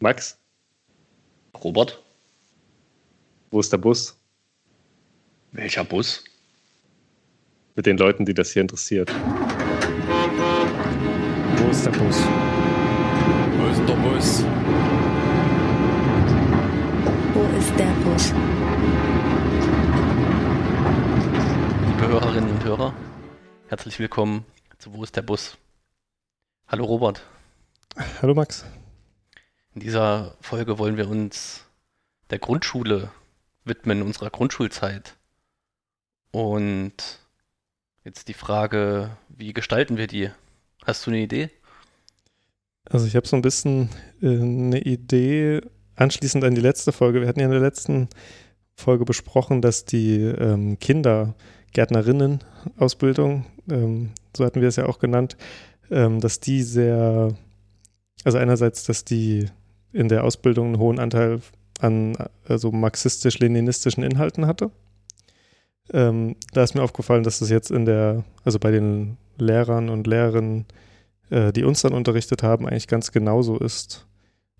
Max, Robert, wo ist der Bus? welcher Bus? Mit den Leuten, die das hier interessiert. Wo ist der Bus? Wo ist der Bus? Wo ist der Bus? Liebe Hörerinnen und Hörer, herzlich willkommen zu Wo ist der Bus? Hallo Robert, Hallo Max. In dieser Folge wollen wir uns der Grundschule widmen, unserer Grundschulzeit. Und jetzt die Frage, wie gestalten wir die? Hast du eine Idee? Also ich habe so ein bisschen äh, eine Idee anschließend an die letzte Folge. Wir hatten ja in der letzten Folge besprochen, dass die ähm, Kindergärtnerinnen-Ausbildung, ähm, so hatten wir es ja auch genannt, ähm, dass die sehr, also einerseits, dass die in der Ausbildung einen hohen Anteil an also marxistisch-leninistischen Inhalten hatte. Ähm, da ist mir aufgefallen, dass das jetzt in der, also bei den Lehrern und Lehrerinnen, äh, die uns dann unterrichtet haben, eigentlich ganz genauso ist.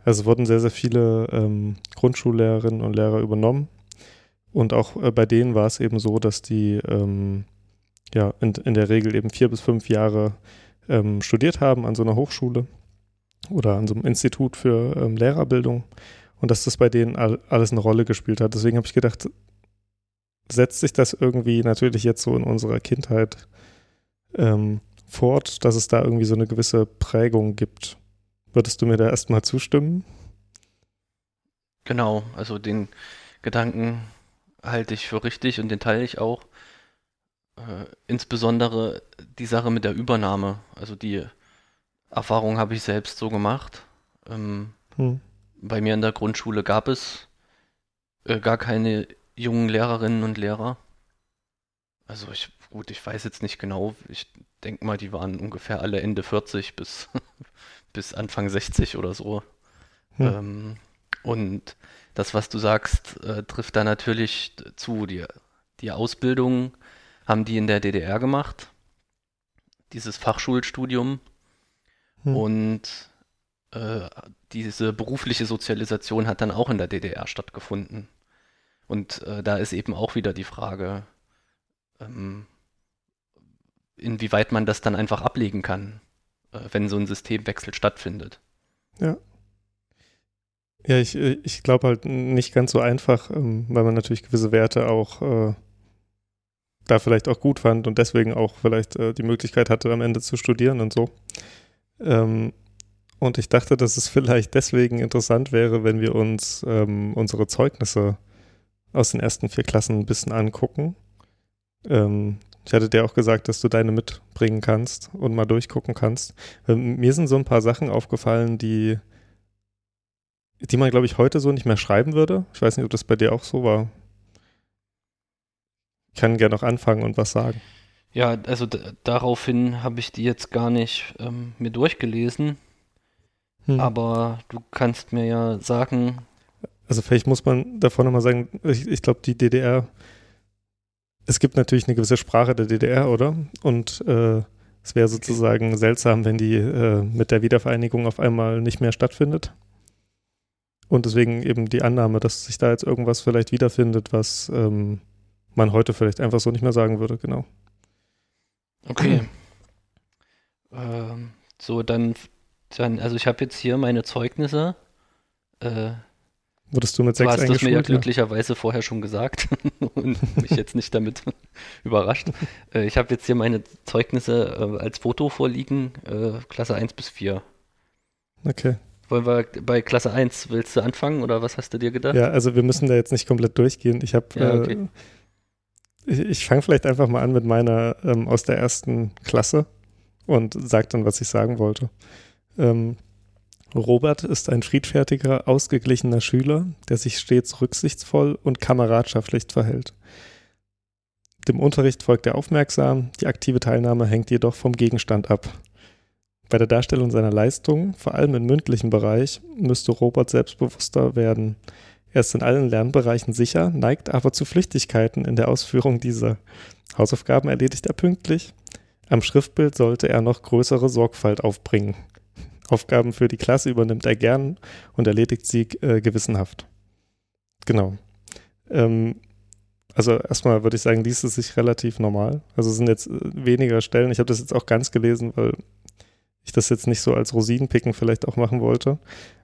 Also wurden sehr, sehr viele ähm, Grundschullehrerinnen und Lehrer übernommen. Und auch äh, bei denen war es eben so, dass die ähm, ja in, in der Regel eben vier bis fünf Jahre ähm, studiert haben an so einer Hochschule oder an so einem Institut für ähm, Lehrerbildung und dass das bei denen all, alles eine Rolle gespielt hat. Deswegen habe ich gedacht, setzt sich das irgendwie natürlich jetzt so in unserer Kindheit ähm, fort, dass es da irgendwie so eine gewisse Prägung gibt. Würdest du mir da erstmal zustimmen? Genau, also den Gedanken halte ich für richtig und den teile ich auch. Äh, insbesondere die Sache mit der Übernahme. Also die Erfahrung habe ich selbst so gemacht. Ähm, Hm. bei mir in der Grundschule gab es äh, gar keine jungen Lehrerinnen und Lehrer. Also ich, gut, ich weiß jetzt nicht genau. Ich denke mal, die waren ungefähr alle Ende 40 bis, bis Anfang 60 oder so. Hm. Ähm, und das, was du sagst, äh, trifft da natürlich zu. Die, die Ausbildung haben die in der DDR gemacht, dieses Fachschulstudium. Hm. Und äh, diese berufliche Sozialisation hat dann auch in der DDR stattgefunden. Und äh, da ist eben auch wieder die Frage, ähm, inwieweit man das dann einfach ablegen kann, äh, wenn so ein Systemwechsel stattfindet. Ja. Ja, ich, äh, ich glaube halt nicht ganz so einfach, ähm, weil man natürlich gewisse Werte auch äh, da vielleicht auch gut fand und deswegen auch vielleicht äh, die Möglichkeit hatte, am Ende zu studieren und so. Ähm, und ich dachte, dass es vielleicht deswegen interessant wäre, wenn wir uns ähm, unsere Zeugnisse aus den ersten vier Klassen ein bisschen angucken. Ähm, ich hatte dir auch gesagt, dass du deine mitbringen kannst und mal durchgucken kannst. Ähm, mir sind so ein paar Sachen aufgefallen, die, die man, glaube ich, heute so nicht mehr schreiben würde. Ich weiß nicht, ob das bei dir auch so war. Ich kann gerne noch anfangen und was sagen. Ja, also daraufhin habe ich die jetzt gar nicht ähm, mir durchgelesen, Hm. aber du kannst mir ja sagen, Also vielleicht muss man davor nochmal sagen, ich, ich glaube, die DDR, es gibt natürlich eine gewisse Sprache der DDR, oder? Und äh, es wäre sozusagen seltsam, wenn die äh, mit der Wiedervereinigung auf einmal nicht mehr stattfindet. Und deswegen eben die Annahme, dass sich da jetzt irgendwas vielleicht wiederfindet, was ähm, man heute vielleicht einfach so nicht mehr sagen würde, genau. Okay, ähm, so dann, dann, also ich habe jetzt hier meine Zeugnisse. Äh, Wurdest du mit du sechs hast das mir ja glücklicherweise vorher schon gesagt und mich jetzt nicht damit überrascht. Äh, ich habe jetzt hier meine Zeugnisse äh, als Foto vorliegen, äh, Klasse 1 bis 4. Okay. Wollen wir bei Klasse 1, willst du anfangen oder was hast du dir gedacht? Ja, also wir müssen da jetzt nicht komplett durchgehen. Ich habe, Ja, okay. Ich, ich fange vielleicht einfach mal an mit meiner ähm, aus der ersten Klasse und sage dann, was ich sagen wollte. Ähm, Robert ist ein friedfertiger, ausgeglichener Schüler, der sich stets rücksichtsvoll und kameradschaftlich verhält. Dem Unterricht folgt er aufmerksam, die aktive Teilnahme hängt jedoch vom Gegenstand ab. Bei der Darstellung seiner Leistungen, vor allem im mündlichen Bereich, müsste Robert selbstbewusster werden. Er ist in allen Lernbereichen sicher, neigt aber zu Flüchtigkeiten in der Ausführung dieser. Hausaufgaben erledigt er pünktlich. Am Schriftbild sollte er noch größere Sorgfalt aufbringen. Aufgaben für die Klasse übernimmt er gern und erledigt sie äh, gewissenhaft. Genau. Ähm, also erstmal würde ich sagen, liest es sich relativ normal. Also es sind jetzt äh, weniger Stellen. Ich habe das jetzt auch ganz gelesen, weil ich das jetzt nicht so als Rosinenpicken vielleicht auch machen wollte.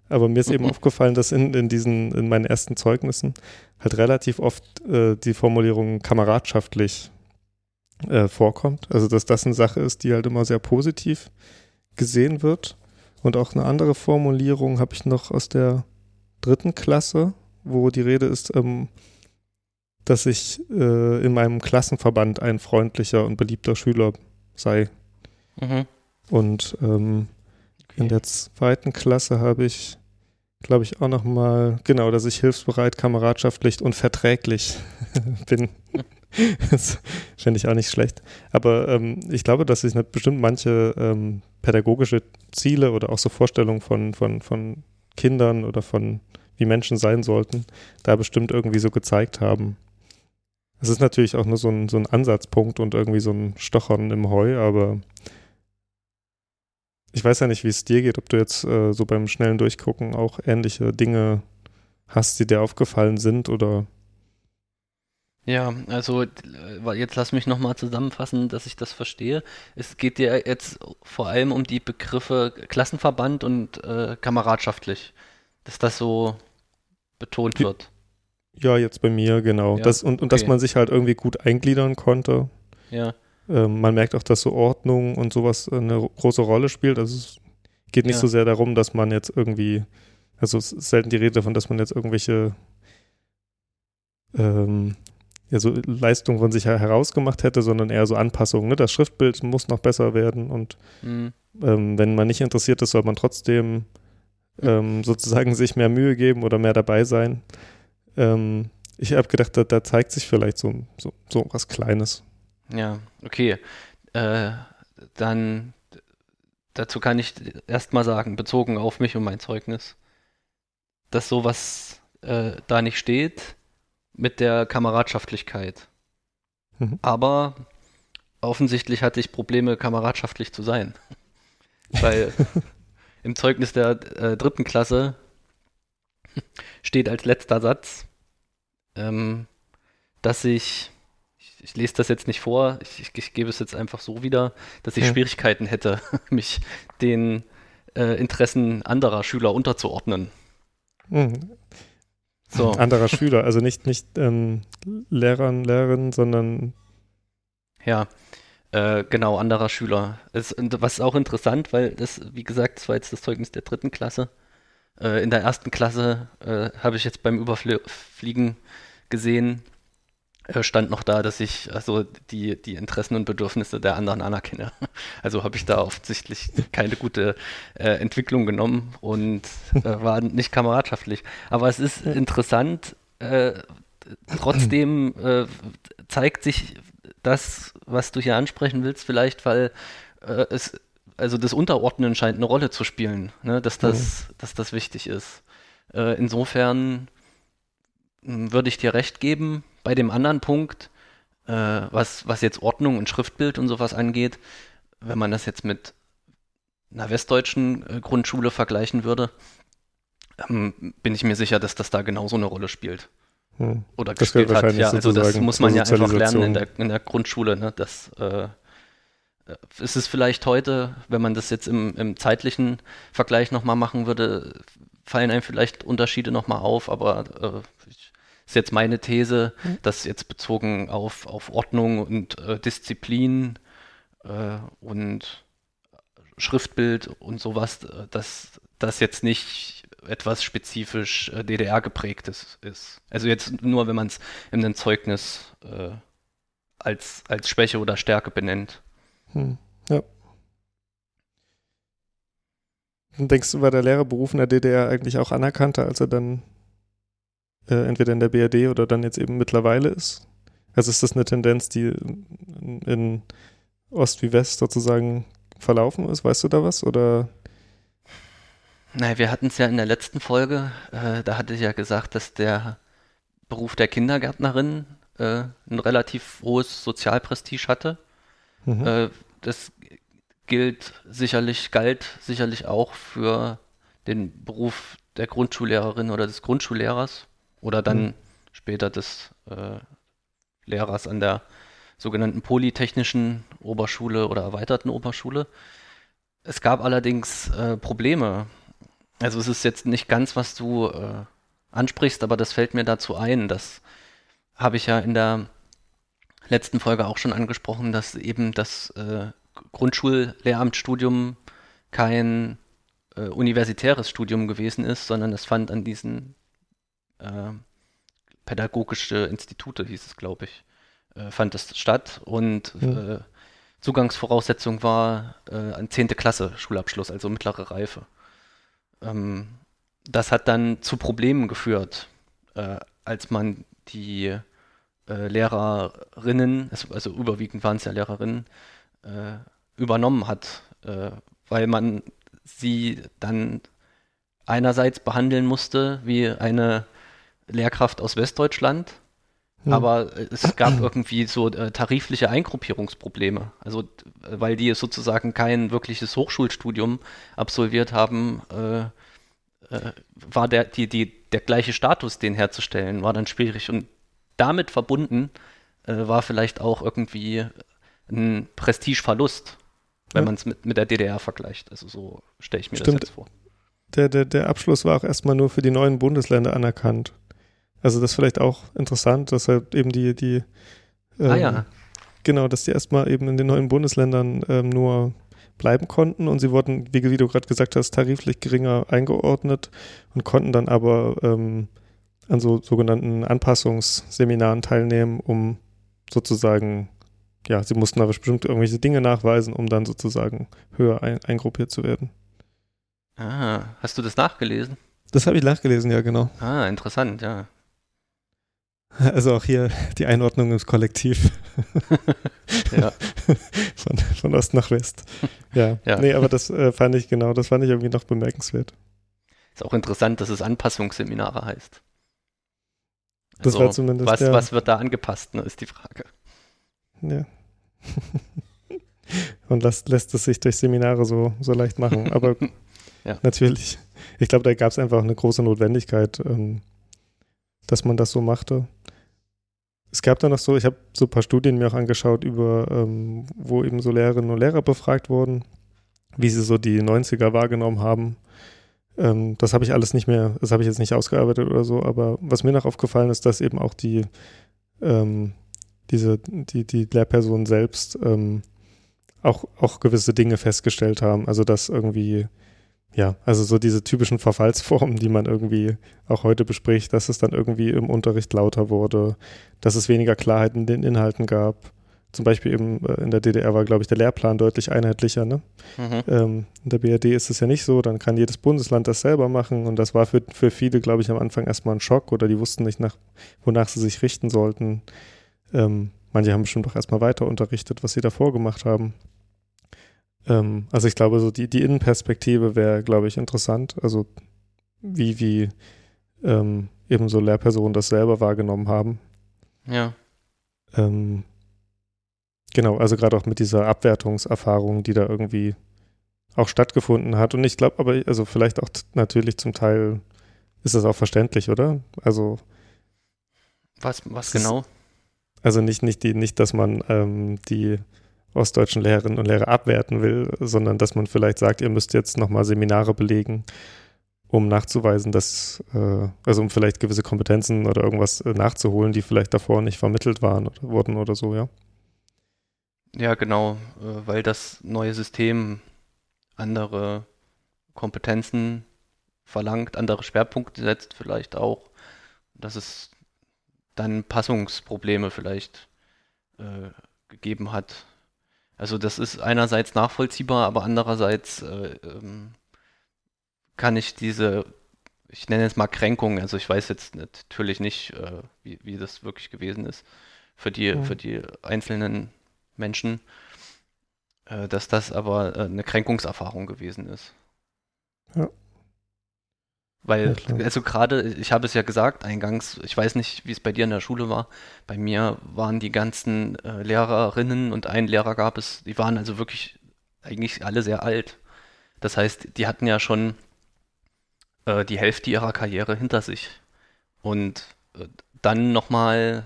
Aber mir ist eben Mhm. aufgefallen, dass in, in diesen, in meinen ersten Zeugnissen halt relativ oft äh, die Formulierung kameradschaftlich äh, vorkommt. Also dass das eine Sache ist, die halt immer sehr positiv gesehen wird. Und auch eine andere Formulierung habe ich noch aus der dritten Klasse, wo die Rede ist, ähm, dass ich äh, in meinem Klassenverband ein freundlicher und beliebter Schüler sei. Mhm. Und ähm, in der zweiten Klasse habe ich, glaube ich, auch noch mal, genau, dass ich hilfsbereit, kameradschaftlich und verträglich bin. das fände ich auch nicht schlecht. Aber ähm, ich glaube, dass ich ne, bestimmt manche ähm, pädagogische Ziele oder auch so Vorstellungen von, von, von Kindern oder von wie Menschen sein sollten, da bestimmt irgendwie so gezeigt haben. Es ist natürlich auch nur so ein, so ein Ansatzpunkt und irgendwie so ein Stochern im Heu, aber ich weiß ja nicht, wie es dir geht, ob du jetzt äh, so beim schnellen Durchgucken auch ähnliche Dinge hast, die dir aufgefallen sind oder Ja, also äh, jetzt lass mich nochmal zusammenfassen, dass ich das verstehe. Es geht dir jetzt vor allem um die Begriffe Klassenverband und äh, kameradschaftlich, dass das so betont wird. ja, jetzt bei mir, genau. Ja, das, und, und dass okay. man sich halt irgendwie gut eingliedern konnte. Ja, Ähm, man merkt auch, dass so Ordnung und sowas eine ro- große Rolle spielt. Also es geht nicht Ja. so sehr darum, dass man jetzt irgendwie, also es ist selten die Rede davon, dass man jetzt irgendwelche ähm, ja, so Leistungen von sich her- herausgemacht hätte, sondern eher so Anpassungen. Ne? Das Schriftbild muss noch besser werden und hm, ähm, wenn man nicht interessiert ist, soll man trotzdem ähm, sozusagen sich mehr Mühe geben oder mehr dabei sein. Ähm, ich habe gedacht, da, da zeigt sich vielleicht so, so, so was Kleines. Ja, okay. Äh, dann dazu kann ich erstmal sagen, bezogen auf mich und mein Zeugnis, dass sowas äh, da nicht steht mit der Kameradschaftlichkeit. Mhm. Aber offensichtlich hatte ich Probleme, kameradschaftlich zu sein. Weil im Zeugnis der äh, dritten Klasse steht als letzter Satz, ähm, dass ich, ich, lese das jetzt nicht vor, ich, ich, ich gebe es jetzt einfach so wieder, dass ich Ja. Schwierigkeiten hätte, mich den äh, Interessen anderer Schüler unterzuordnen. Mhm. So. Anderer Schüler, also nicht, nicht ähm, Lehrern, Lehrerinnen, sondern Ja, äh, genau, anderer Schüler. Es, was auch interessant, weil das, wie gesagt, das war jetzt das Zeugnis der dritten Klasse. Äh, in der ersten Klasse äh, habe ich jetzt beim Überfliegen gesehen, stand noch da, dass ich also die, die Interessen und Bedürfnisse der anderen anerkenne. Also habe ich da offensichtlich keine gute äh, Entwicklung genommen und äh, war nicht kameradschaftlich. Aber es ist interessant, äh, trotzdem äh, zeigt sich das, was du hier ansprechen willst, vielleicht, weil äh, es, also das Unterordnen scheint eine Rolle zu spielen, ne? dass, das, dass das wichtig ist. Äh, insofern würde ich dir recht geben. Bei dem anderen Punkt, äh, was, was jetzt Ordnung und Schriftbild und sowas angeht, wenn man das jetzt mit einer westdeutschen äh, Grundschule vergleichen würde, ähm, bin ich mir sicher, dass das da genauso eine Rolle spielt hm, oder Das gespielt hat. Ja, also das muss man ja einfach lernen in der, in der Grundschule. Ne? Das äh, äh, ist es vielleicht heute, wenn man das jetzt im, im zeitlichen Vergleich nochmal machen würde, fallen einem vielleicht Unterschiede nochmal auf, aber äh, ich, ist jetzt meine These, Mhm. dass jetzt bezogen auf, auf Ordnung und äh, Disziplin äh, und Schriftbild und sowas, äh, dass das jetzt nicht etwas spezifisch äh, DDR geprägtes ist. Also jetzt nur, wenn man es in einem Zeugnis äh, als, als Schwäche oder Stärke benennt. hm, ja. Und denkst du, war der Lehrerberuf in der DDR eigentlich auch anerkannter, als er dann äh, entweder in der BRD oder dann jetzt eben mittlerweile ist? Also ist das eine Tendenz, die in, in Ost wie West sozusagen verlaufen ist? Weißt du da was? Oder Naja, wir hatten es ja in der letzten Folge, äh, da hatte ich ja gesagt, dass der Beruf der Kindergärtnerin äh, ein relativ hohes Sozialprestige hatte. Mhm. Äh, das gilt sicherlich, galt sicherlich auch für den Beruf der Grundschullehrerin oder des Grundschullehrers oder dann Mhm. später des äh, Lehrers an der sogenannten Polytechnischen Oberschule oder erweiterten Oberschule. Es gab allerdings äh, Probleme. Also es ist jetzt nicht ganz, was du äh, ansprichst, aber das fällt mir dazu ein. Das habe ich ja in der letzten Folge auch schon angesprochen, dass eben das äh, Grundschullehramtsstudium kein äh, universitäres Studium gewesen ist, sondern es fand an diesen äh, pädagogische Institute, hieß es, glaube ich, äh, fand es statt und Mhm. äh, Zugangsvoraussetzung war äh, ein 10. Klasse Schulabschluss, also mittlere Reife. Ähm, das hat dann zu Problemen geführt, äh, als man die äh, Lehrerinnen, also überwiegend waren es ja Lehrerinnen, äh, übernommen hat, äh, weil man sie dann einerseits behandeln musste wie eine Lehrkraft aus Westdeutschland, Hm. aber es gab irgendwie so äh, tarifliche Eingruppierungsprobleme. Also, weil die sozusagen kein wirkliches Hochschulstudium absolviert haben, äh, äh, war der, die, die, der gleiche Status, den herzustellen, war dann schwierig. Und damit verbunden äh, war vielleicht auch irgendwie ein Prestigeverlust, wenn Ja. man es mit, mit der DDR vergleicht. Also so stelle ich mir Stimmt. das jetzt vor. der, der, der Abschluss war auch erstmal nur für die neuen Bundesländer anerkannt. Also das ist vielleicht auch interessant, dass halt eben die, die ah ähm, ja, Genau, dass die erstmal eben in den neuen Bundesländern ähm, nur bleiben konnten und sie wurden, wie, wie du gerade gesagt hast, tariflich geringer eingeordnet und konnten dann aber ähm, an so sogenannten Anpassungsseminaren teilnehmen, um sozusagen, ja, sie mussten aber bestimmt irgendwelche Dinge nachweisen, um dann sozusagen höher ein, eingruppiert zu werden. ah, hast du das nachgelesen? Das habe ich nachgelesen, ja, genau. Ah, interessant, ja. Also auch hier die Einordnung ins Kollektiv. Ja. von, von Ost nach West. Ja. Ja. Nee, aber das äh, fand ich genau, das fand ich irgendwie noch bemerkenswert. Ist auch interessant, dass es Anpassungsseminare heißt. Das war zumindest, was, ja. was wird da angepasst, ne, ist die Frage. Ja. Und lässt, lässt es sich durch Seminare so, so leicht machen. Aber Ja. natürlich, ich glaube, da gab es einfach eine große Notwendigkeit, ähm, dass man das so machte. Es gab dann noch so, ich habe so ein paar Studien mir auch angeschaut, über, ähm, wo eben so Lehrerinnen und Lehrer befragt wurden, wie sie so die 90er wahrgenommen haben. Ähm, das habe ich alles nicht mehr, das habe ich jetzt nicht ausgearbeitet oder so, aber was mir noch aufgefallen ist, dass eben auch die, ähm, diese, die, die Lehrpersonen selbst ähm, auch, auch gewisse Dinge festgestellt haben. Also dass irgendwie, ja, also so diese typischen Verfallsformen, die man irgendwie auch heute bespricht, dass es dann irgendwie im Unterricht lauter wurde, dass es weniger Klarheit in den Inhalten gab. Zum Beispiel eben äh, in der DDR war, glaube ich, der Lehrplan deutlich einheitlicher. Ne? Mhm. Ähm, in der BRD ist es ja nicht so, dann kann jedes Bundesland das selber machen und das war für, für viele, glaube ich, am Anfang erstmal ein Schock oder die wussten nicht, nach, wonach sie sich richten sollten. Ähm, manche haben bestimmt auch erstmal weiter unterrichtet, was sie davor gemacht haben. Ähm, also ich glaube, so die, die Innenperspektive wäre, glaube ich, interessant. Also wie, wie ähm, eben so Lehrpersonen das selber wahrgenommen haben. Ja. Ähm, genau, also gerade auch mit dieser Abwertungserfahrung, die da irgendwie auch stattgefunden hat. Und ich glaube aber, also vielleicht auch natürlich zum Teil ist das auch verständlich, oder? Also, Was, was ist- genau? also nicht, nicht, die, nicht, dass man ähm, die ostdeutschen Lehrerinnen und Lehrer abwerten will, sondern dass man vielleicht sagt, ihr müsst jetzt nochmal Seminare belegen, um nachzuweisen, dass, äh, also um vielleicht gewisse Kompetenzen oder irgendwas äh, nachzuholen, die vielleicht davor nicht vermittelt waren oder wurden oder so, ja. Ja, genau, äh, weil das neue System andere Kompetenzen verlangt, andere Schwerpunkte setzt vielleicht auch, dass es dann Passungsprobleme vielleicht äh, gegeben hat. Also das ist einerseits nachvollziehbar, aber andererseits äh, ähm, kann ich diese, ich nenne es mal Kränkung, also ich weiß jetzt natürlich nicht, äh, wie, wie das wirklich gewesen ist für die, Mhm. für die einzelnen Menschen, äh, dass das aber äh, eine Kränkungserfahrung gewesen ist. Ja. Weil, Ja, also gerade, ich habe es ja gesagt eingangs, ich weiß nicht, wie es bei dir in der Schule war. Bei mir waren die ganzen äh, Lehrerinnen und einen Lehrer gab es, die waren also wirklich eigentlich alle sehr alt. Das heißt, die hatten ja schon äh, die Hälfte ihrer Karriere hinter sich. Und äh, dann nochmal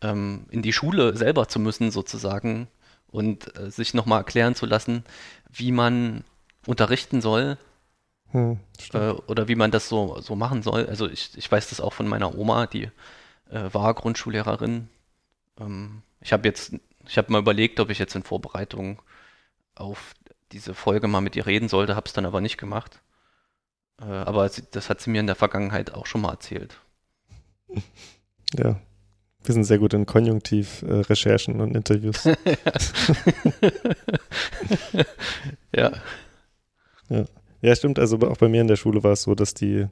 ähm, in die Schule selber zu müssen, sozusagen, und äh, sich nochmal erklären zu lassen, wie man unterrichten soll Hm, äh, oder wie man das so, so machen soll. Also ich, ich weiß das auch von meiner Oma, die äh, war Grundschullehrerin. Ähm, ich habe jetzt, ich habe mal überlegt, ob ich jetzt in Vorbereitung auf diese Folge mal mit ihr reden sollte, habe es dann aber nicht gemacht. Äh, aber sie, das hat sie mir in der Vergangenheit auch schon mal erzählt. ja. Wir sind sehr gut in Konjunktiv-Recherchen und Interviews. ja, Ja, stimmt. Also auch bei mir in der Schule war es so, dass die,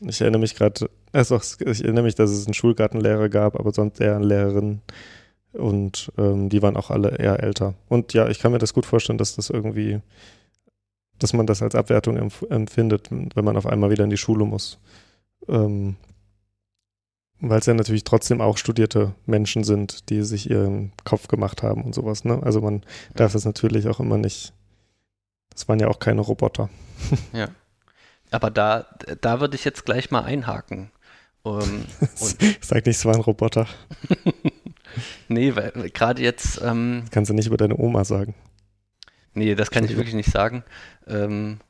ich erinnere mich gerade, also ich erinnere mich, dass es einen Schulgartenlehrer gab, aber sonst eher eine Lehrerin. Und ähm, die waren auch alle eher älter. Und ja, ich kann mir das gut vorstellen, dass das irgendwie, dass man das als Abwertung empf empfindet, wenn man auf einmal wieder in die Schule muss. Ähm, weil es ja natürlich trotzdem auch studierte Menschen sind, die sich ihren Kopf gemacht haben und sowas. Ne? Also man darf das natürlich auch immer nicht. Das waren ja auch keine Roboter. ja. Aber da, da würde ich jetzt gleich mal einhaken. Ähm, und, Sag nicht, es waren Roboter. nee, weil gerade jetzt, ähm, Das kannst du nicht über deine Oma sagen. Nee, das kann ich wirklich nicht sagen. Ähm,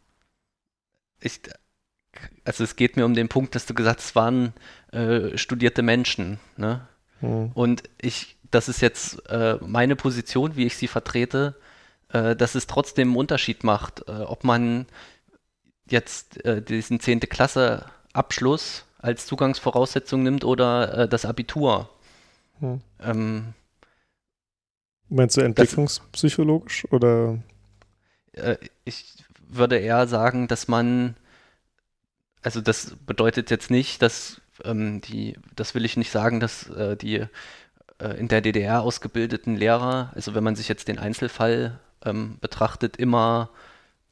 ich, also es geht mir um den Punkt, dass du gesagt hast, es waren äh, studierte Menschen. Ne? Hm. Und ich, das ist jetzt äh, meine Position, wie ich sie vertrete, äh, dass es trotzdem einen Unterschied macht, äh, ob man jetzt äh, diesen 10. Klasse Abschluss als Zugangsvoraussetzung nimmt oder äh, das Abitur. Hm. Ähm, Meinst du entwicklungspsychologisch oder? äh, ich würde eher sagen, dass man, also das bedeutet jetzt nicht, dass ähm, die, das will ich nicht sagen, dass die in der DDR ausgebildeten Lehrer, also wenn man sich jetzt den Einzelfall ähm, betrachtet, immer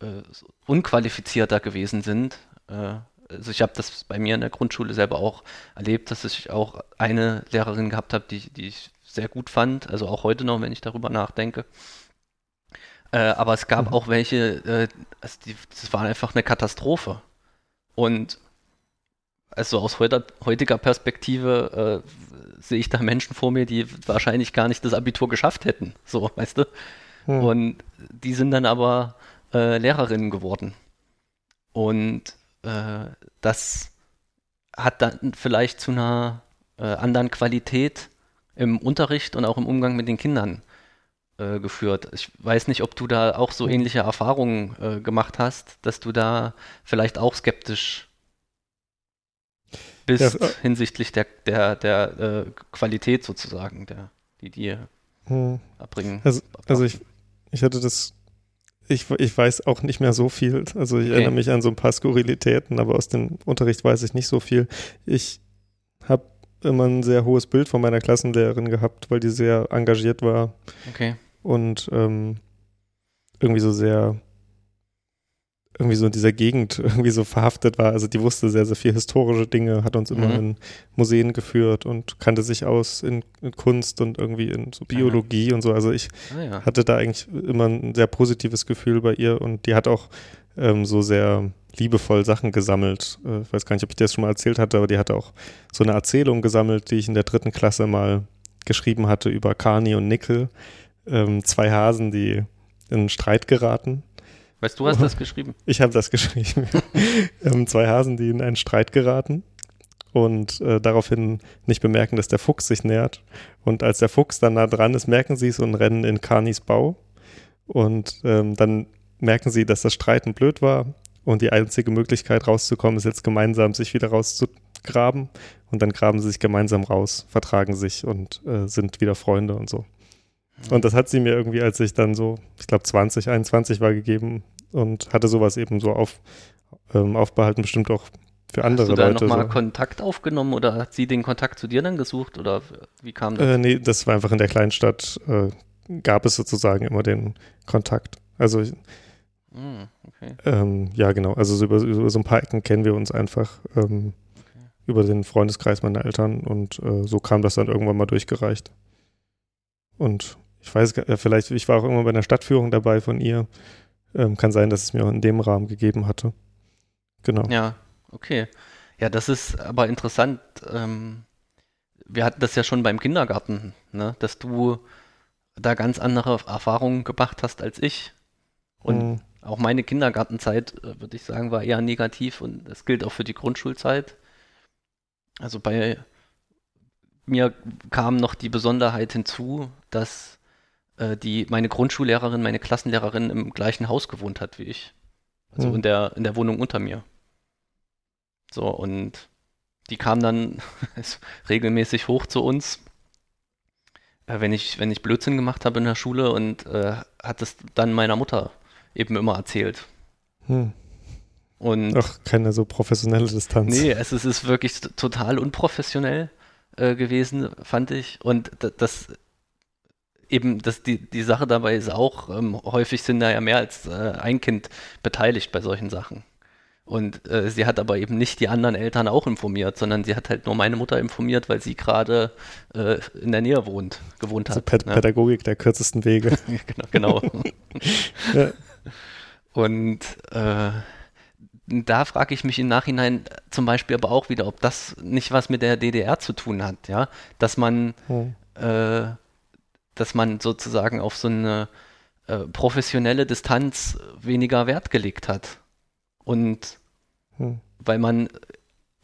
äh, unqualifizierter gewesen sind. Äh, also ich habe das bei mir in der Grundschule selber auch erlebt, dass ich auch eine Lehrerin gehabt habe, die, die ich sehr gut fand, also auch heute noch, wenn ich darüber nachdenke. Äh, aber es gab Mhm. auch welche, äh, also die, das war einfach eine Katastrophe. Und also aus heuter, heutiger Perspektive äh, sehe ich da Menschen vor mir, die wahrscheinlich gar nicht das Abitur geschafft hätten. So, weißt du? Hm. Und die sind dann aber äh, Lehrerinnen geworden. Und äh, das hat dann vielleicht zu einer äh, anderen Qualität im Unterricht und auch im Umgang mit den Kindern äh, geführt. Ich weiß nicht, ob du da auch so ähnliche Erfahrungen äh, gemacht hast, dass du da vielleicht auch skeptisch bist Ja, äh, hinsichtlich der, der, der äh, Qualität sozusagen, der, die dir Hm. erbringen. Also ich, ich hatte das, ich, ich weiß auch nicht mehr so viel. Also ich Okay. erinnere mich an so ein paar Skurrilitäten, aber aus dem Unterricht weiß ich nicht so viel. Ich habe immer ein sehr hohes Bild von meiner Klassenlehrerin gehabt, weil die sehr engagiert war Okay. und ähm, irgendwie so sehr irgendwie so in dieser Gegend irgendwie so verhaftet war. Also die wusste sehr, sehr viel historische Dinge, hat uns immer Mhm. in Museen geführt und kannte sich aus in, in Kunst und irgendwie in so Biologie und so. Also ich Ah ja. hatte da eigentlich immer ein sehr positives Gefühl bei ihr und die hat auch ähm, so sehr liebevoll Sachen gesammelt. Äh, ich weiß gar nicht, ob ich dir das schon mal erzählt hatte, aber die hatte auch so eine Erzählung gesammelt, die ich in der dritten Klasse mal geschrieben hatte über Kani und Nickel. Ähm, zwei Hasen, die in einen Streit geraten. Weißt du, hast das geschrieben? Ich habe das geschrieben. ähm, zwei Hasen, die in einen Streit geraten und äh, daraufhin nicht bemerken, dass der Fuchs sich nähert. Und als der Fuchs dann nah dran ist, merken sie es und rennen in Kanis Bau. Und ähm, dann merken sie, dass das Streiten blöd war. Und die einzige Möglichkeit rauszukommen ist jetzt gemeinsam sich wieder rauszugraben. Und dann graben sie sich gemeinsam raus, vertragen sich und äh, sind wieder Freunde und so. Und das hat sie mir irgendwie, als ich dann so, ich glaube 20, 21 war, gegeben und hatte sowas eben so auf, ähm, aufbehalten, bestimmt auch für andere Hast du da Leute. nochmal So. Kontakt aufgenommen oder hat sie den Kontakt zu dir dann gesucht oder wie kam das? Äh, nee, das war einfach in der Kleinstadt, äh, gab es sozusagen immer den Kontakt. Also, Hm, okay. ähm, ja, genau. Also so über, über so ein paar Ecken kennen wir uns einfach ähm, Okay. über den Freundeskreis meiner Eltern und äh, so kam das dann irgendwann mal durchgereicht. Und Ich weiß, gar- äh, vielleicht, ich war auch irgendwann bei einer Stadtführung dabei von ihr. Ähm, kann sein, dass es mir auch in dem Rahmen gegeben hatte. Genau. Ja, okay. Ja, das ist aber interessant. Ähm, wir hatten das ja schon beim Kindergarten, ne? dass du da ganz andere Erfahrungen gemacht hast als ich. Und Mhm. auch meine Kindergartenzeit, äh, würde ich sagen, war eher negativ und das gilt auch für die Grundschulzeit. Also bei mir kam noch die Besonderheit hinzu, dass die, meine Grundschullehrerin, meine Klassenlehrerin im gleichen Haus gewohnt hat wie ich. Also Hm. in der, in der Wohnung unter mir. So, und die kam dann regelmäßig hoch zu uns, äh, wenn ich, wenn ich Blödsinn gemacht habe in der Schule und äh, hat es dann meiner Mutter eben immer erzählt. Hm. Und Ach, keine so professionelle Distanz. nee, es ist, es ist wirklich total unprofessionell äh, gewesen, fand ich. Und da- das eben, das, die, die Sache dabei ist auch, ähm, häufig sind da ja mehr als äh, ein Kind beteiligt bei solchen Sachen. Und äh, sie hat aber eben nicht die anderen Eltern auch informiert, sondern sie hat halt nur meine Mutter informiert, weil sie gerade äh, in der Nähe wohnt, gewohnt Also hat. Pä ne? Pädagogik der kürzesten Wege. genau, genau. ja. Und äh, da frage ich mich im Nachhinein zum Beispiel aber auch wieder, ob das nicht was mit der DDR zu tun hat, ja, dass man, Hm. Dass man sozusagen auf so eine äh, professionelle Distanz weniger Wert gelegt hat. Und Hm. weil man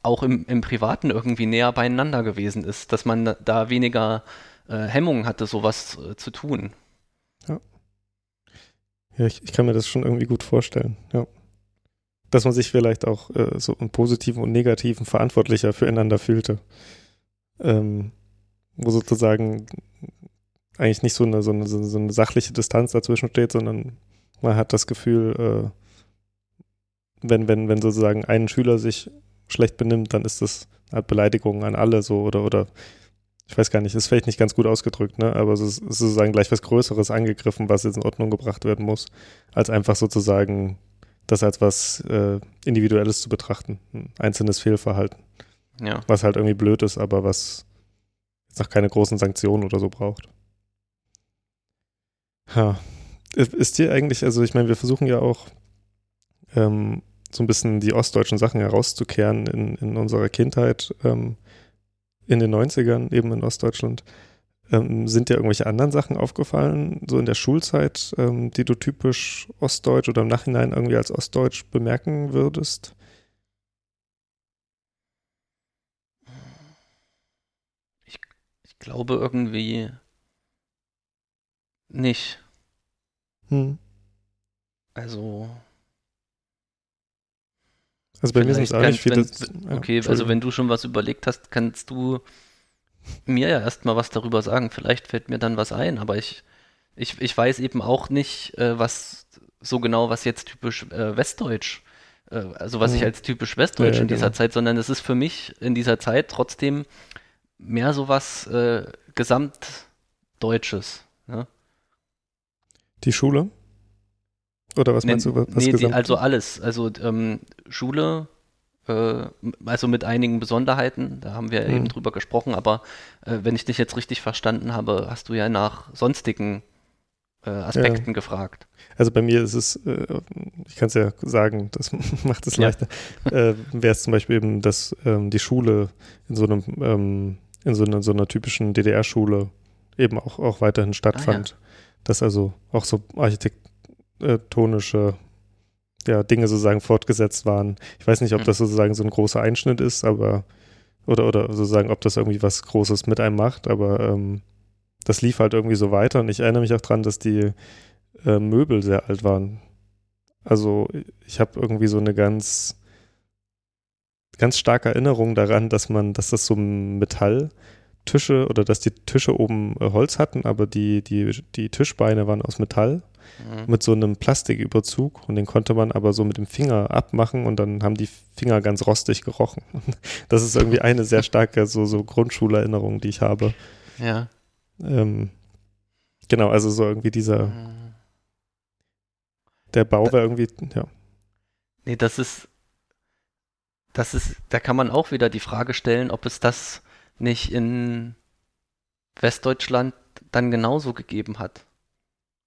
auch im, im Privaten irgendwie näher beieinander gewesen ist, dass man da weniger äh, Hemmungen hatte, sowas äh, zu tun. Ja, ich, ich kann mir das schon irgendwie gut vorstellen, ja. Dass man sich vielleicht auch äh, so im Positiven und Negativen verantwortlicher füreinander fühlte. Ähm, wo sozusagen eigentlich nicht so eine, so, eine, so eine- sachliche Distanz dazwischen steht, sondern man hat das Gefühl, äh, wenn, wenn, wenn sozusagen ein Schüler sich schlecht benimmt, dann ist das eine Art Beleidigung an alle so oder, oder ich weiß gar nicht, ist vielleicht nicht ganz gut ausgedrückt, ne? aber es ist, sozusagen gleich was Größeres angegriffen, was jetzt in Ordnung gebracht werden muss, als einfach sozusagen das als was äh, Individuelles zu betrachten. Ein einzelnes Fehlverhalten, Ja. was halt irgendwie blöd ist, aber was jetzt auch keine großen Sanktionen oder so braucht. Ha. Ist dir eigentlich, also ich meine, wir versuchen ja auch ähm, so ein bisschen die ostdeutschen Sachen herauszukehren in, in unserer Kindheit ähm, in den 90ern, eben in Ostdeutschland. Ähm, sind dir irgendwelche anderen Sachen aufgefallen, so in der Schulzeit, ähm, die du typisch ostdeutsch oder im Nachhinein irgendwie als ostdeutsch bemerken würdest? Ich glaube irgendwie nicht. Hm. Also, Also bei mir sind es auch nicht viele. ja, okay, also wenn du schon was überlegt hast, kannst du mir ja erstmal was darüber sagen. Vielleicht fällt mir dann was ein, aber ich, ich, ich weiß eben auch nicht, äh, was so genau, was jetzt typisch äh, westdeutsch, äh, also was ich Mhm. als typisch westdeutsch Ja, ja, in dieser genau. Zeit, sondern es ist für mich in dieser Zeit trotzdem mehr sowas äh, Gesamtdeutsches. Ne? Die Schule? Oder was meinst Nee, du? Was, nee, die, also alles. Also ähm, Schule, äh, also mit einigen Besonderheiten, da haben wir Mhm. eben drüber gesprochen, aber äh, wenn ich dich jetzt richtig verstanden habe, hast du ja nach sonstigen äh, Aspekten gefragt. Also bei mir ist es, äh, ich kann es ja sagen, das macht es Ja. leichter. Äh, Wäre es zum Beispiel eben, dass ähm, die Schule in so einem, ähm, in so einer, so einer typischen DDR-Schule eben auch, auch weiterhin stattfand. Dass also auch so architektonische ja, Dinge sozusagen fortgesetzt waren. Ich weiß nicht, ob Mhm. das sozusagen so ein großer Einschnitt ist, aber oder, oder sozusagen, ob das irgendwie was Großes mit einem macht, aber ähm, das lief halt irgendwie so weiter und ich erinnere mich auch dran, dass die äh, Möbel sehr alt waren. Also ich habe irgendwie so eine ganz, ganz starke Erinnerung daran, dass man, dass das so Metalltische oder dass die Tische oben äh, Holz hatten, aber die, die, die Tischbeine waren aus Metall Mhm. mit so einem Plastiküberzug und den konnte man aber so mit dem Finger abmachen und dann haben die Finger ganz rostig gerochen. Das ist irgendwie eine sehr starke so, so Grundschulerinnerung, die ich habe. Ja. Ähm, genau, also so irgendwie dieser, Mhm. der Bau war irgendwie, ja. Nee, das ist, das ist, da kann man auch wieder die Frage stellen, ob es das nicht in Westdeutschland dann genauso gegeben hat.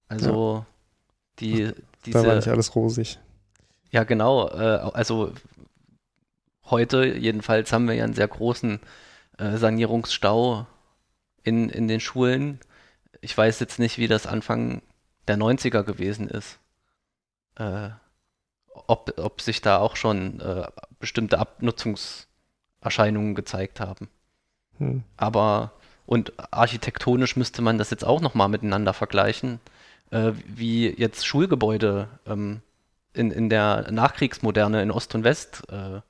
Also die, Da war nicht diese, alles rosig. ja genau, äh, also heute jedenfalls haben wir ja einen sehr großen äh, Sanierungsstau in, in den Schulen. Ich weiß jetzt nicht, wie das Anfang der 90er gewesen ist. Äh, ob, ob sich da auch schon äh, bestimmte Abnutzungserscheinungen gezeigt haben. Hm. Aber und architektonisch müsste man das jetzt auch nochmal miteinander vergleichen, äh, wie jetzt Schulgebäude ähm, in, in der Nachkriegsmoderne in Ost und West äh,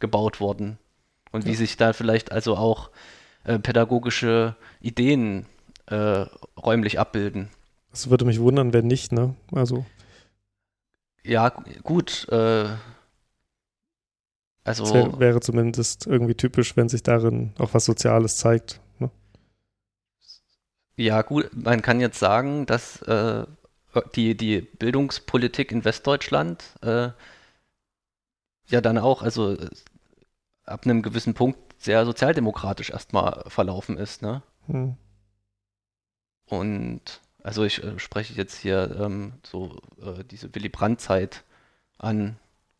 gebaut wurden. Und wie Ja. sich da vielleicht also auch äh, pädagogische Ideen äh, räumlich abbilden. Es würde mich wundern, wenn nicht, ne? Also, Ja, gu- gut. Äh, also. wär, wäre zumindest irgendwie typisch, wenn sich darin auch was Soziales zeigt. Ne? Ja, gut, man kann jetzt sagen, dass äh, die, die Bildungspolitik in Westdeutschland äh, ja dann auch, also äh, ab einem gewissen Punkt sehr sozialdemokratisch erstmal verlaufen ist, ne? Hm. Und also ich äh, spreche jetzt hier ähm, so äh, diese Willy Brandt-Zeit an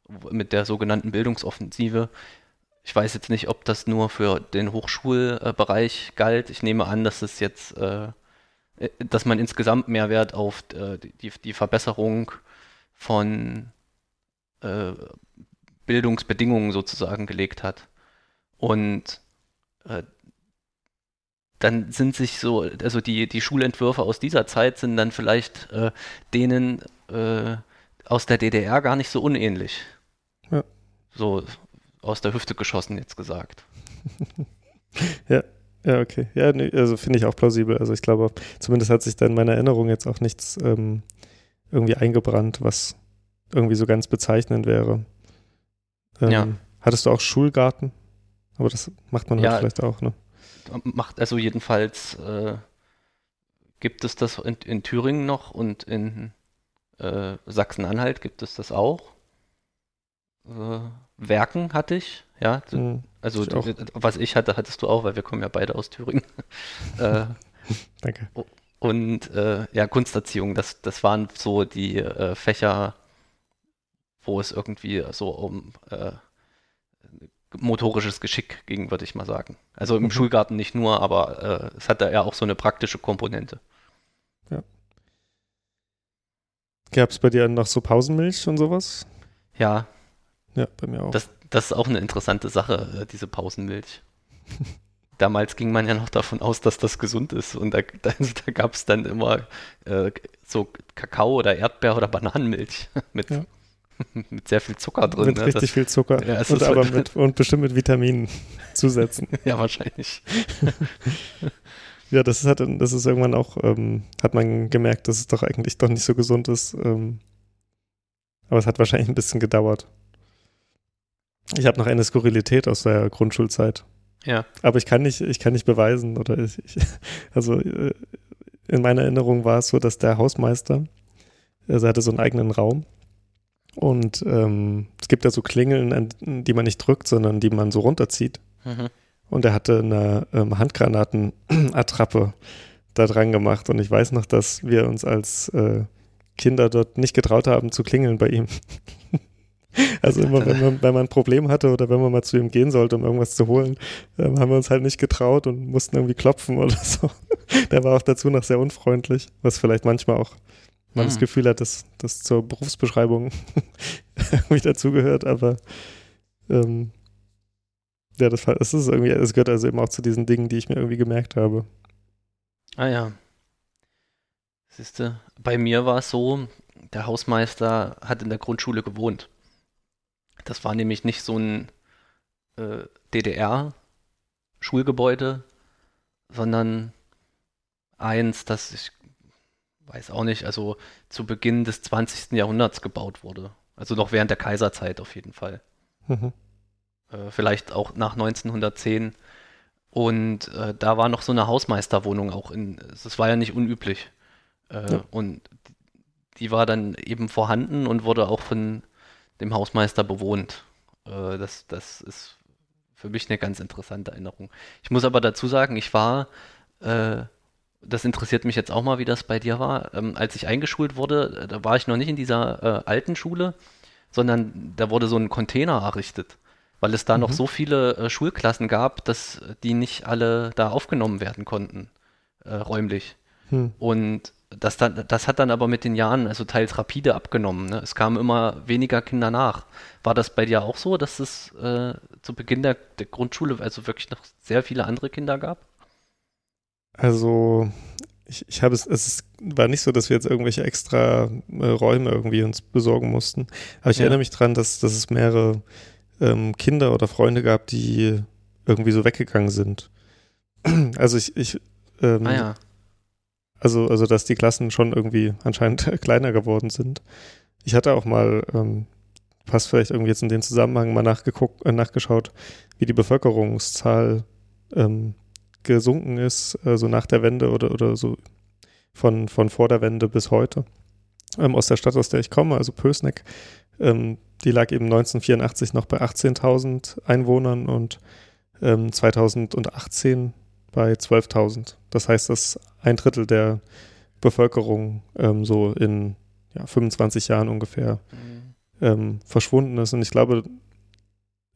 mit der sogenannten Bildungsoffensive. Ich weiß jetzt nicht, ob das nur für den Hochschulbereich galt. Ich nehme an, dass es jetzt, äh, äh, dass man insgesamt mehr Wert auf äh, die, die Verbesserung von Bildungsbedingungen sozusagen gelegt hat. Und dann sind sich so, also die, die Schulentwürfe aus dieser Zeit sind dann vielleicht denen aus der DDR gar nicht so unähnlich. Ja. So aus der Hüfte geschossen jetzt gesagt. Ja, okay. Ja, nee, also finde ich auch plausibel. Also ich glaube, zumindest hat sich da in meiner Erinnerung jetzt auch nichts ähm, irgendwie eingebrannt, was irgendwie so ganz bezeichnend wäre. Ähm, Ja. Hattest du auch Schulgarten? Aber das macht man Ja. halt vielleicht auch, ne? Macht also jedenfalls äh, gibt es das in, in Thüringen noch und in äh, Sachsen-Anhalt gibt es das auch. Äh, Werken hatte ich, ja. Hm. Also ich auch. d- was ich hatte, hattest du auch, weil wir kommen ja beide aus Thüringen. äh, Danke. Und äh, ja, Kunsterziehung, das, das waren so die äh, Fächer, wo es irgendwie so um äh, motorisches Geschick ging, würde ich mal sagen. Also im Mhm. Schulgarten nicht nur, aber es hatte ja auch so eine praktische Komponente. Gab es bei dir noch so Pausenmilch und sowas? Ja, Ja, bei mir auch. das, das ist auch eine interessante Sache, äh, diese Pausenmilch. Damals ging man ja noch davon aus, dass das gesund ist und da, da, da gab es dann immer äh, so Kakao oder Erdbeer oder Bananenmilch mit, Ja. mit sehr viel Zucker drin. mit ne? richtig Das- viel Zucker. Ja, und ist aber halt- mit, und bestimmt mit Vitaminen zusetzen. Ja, wahrscheinlich. Ja, das ist, halt, das ist irgendwann auch, ähm, hat man gemerkt, dass es doch eigentlich doch nicht so gesund ist. Ähm, aber es hat wahrscheinlich ein bisschen gedauert. Ich habe noch eine Skurrilität aus der Grundschulzeit. Ja. Aber ich kann nicht, ich kann nicht beweisen oder ich, ich also äh, in meiner Erinnerung war es so, dass der Hausmeister, also er hatte so einen eigenen Raum und ähm, es gibt ja so Klingeln, die man nicht drückt, sondern die man so runterzieht. Mhm. Und er hatte eine ähm, Handgranatenattrappe da dran gemacht. Und ich weiß noch, dass wir uns als äh, Kinder dort nicht getraut haben zu klingeln bei ihm. also immer, wenn man, wenn man ein Problem hatte oder wenn man mal zu ihm gehen sollte, um irgendwas zu holen, ähm, haben wir uns halt nicht getraut und mussten irgendwie klopfen oder so. Der war auch dazu noch sehr unfreundlich, was vielleicht manchmal auch man das Mhm. Gefühl hat, dass das zur Berufsbeschreibung irgendwie dazugehört, aber ähm, ja, das, das ist irgendwie, es gehört also eben auch zu diesen Dingen, die ich mir irgendwie gemerkt habe. Ah ja. Siehste, bei mir war es so, der Hausmeister hat in der Grundschule gewohnt. Das war nämlich nicht so ein äh, DDR-Schulgebäude, sondern eins, das ich weiß auch nicht, also zu Beginn des 20. Jahrhunderts gebaut wurde. Also noch während der Kaiserzeit auf jeden Fall. Mhm. Äh, vielleicht auch nach 1910. Und äh, da war noch so eine Hausmeisterwohnung auch in, das war ja nicht unüblich. Äh, Ja. Und die war dann eben vorhanden und wurde auch von dem Hausmeister bewohnt. Äh, das, das ist für mich eine ganz interessante Erinnerung. Ich muss aber dazu sagen, ich war das interessiert mich jetzt auch mal, wie das bei dir war. Ähm, als ich eingeschult wurde, da war ich noch nicht in dieser äh, alten Schule, sondern da wurde so ein Container errichtet, weil es da noch Mhm. so viele äh, Schulklassen gab, dass die nicht alle da aufgenommen werden konnten, äh, räumlich. Hm. Und das, dann, das hat dann aber mit den Jahren also teils rapide abgenommen. Ne? Es kamen immer weniger Kinder nach. War das bei dir auch so, dass es äh, zu Beginn der, der Grundschule also wirklich noch sehr viele andere Kinder gab? Also, ich, ich habe es, es war nicht so, dass wir jetzt irgendwelche extra äh, Räume irgendwie uns besorgen mussten. Aber ich Ja. erinnere mich dran, dass, dass es mehrere ähm, Kinder oder Freunde gab, die irgendwie so weggegangen sind. Also ich, ich ähm, Ah ja. also, also dass die Klassen schon irgendwie anscheinend kleiner geworden sind. Ich hatte auch mal, ähm, passt vielleicht irgendwie jetzt in den Zusammenhang mal nachgeguckt, äh, nachgeschaut, wie die Bevölkerungszahl ähm, gesunken ist, also nach der Wende oder, oder so von, von vor der Wende bis heute. Ähm, aus der Stadt, aus der ich komme, also Pösneck, ähm, die lag eben 1984 noch bei 18.000 Einwohnern und ähm, 2018 bei 12.000. Das heißt, dass ein Drittel der Bevölkerung ähm, so in ja, 25 Jahren ungefähr Mhm. ähm, verschwunden ist. Und ich glaube,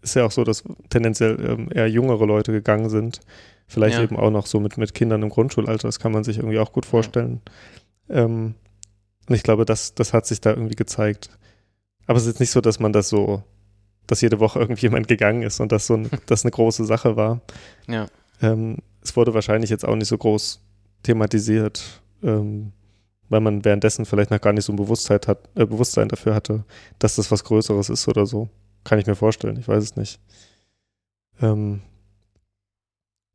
ist ja auch so, dass tendenziell ähm, eher jüngere Leute gegangen sind. Vielleicht Ja. eben auch noch so mit, mit Kindern im Grundschulalter. Das kann man sich irgendwie auch gut vorstellen. Ähm, und ich glaube, das, das hat sich da irgendwie gezeigt. Aber es ist jetzt nicht so, dass man das so, dass jede Woche irgendwie jemand gegangen ist und das so ein, das eine große Sache war. Ja. Ähm, es wurde wahrscheinlich jetzt auch nicht so groß thematisiert, ähm, weil man währenddessen vielleicht noch gar nicht so ein Bewusstheit hat, äh, Bewusstsein dafür hatte, dass das was Größeres ist oder so. Kann ich mir vorstellen, ich weiß es nicht. Ähm,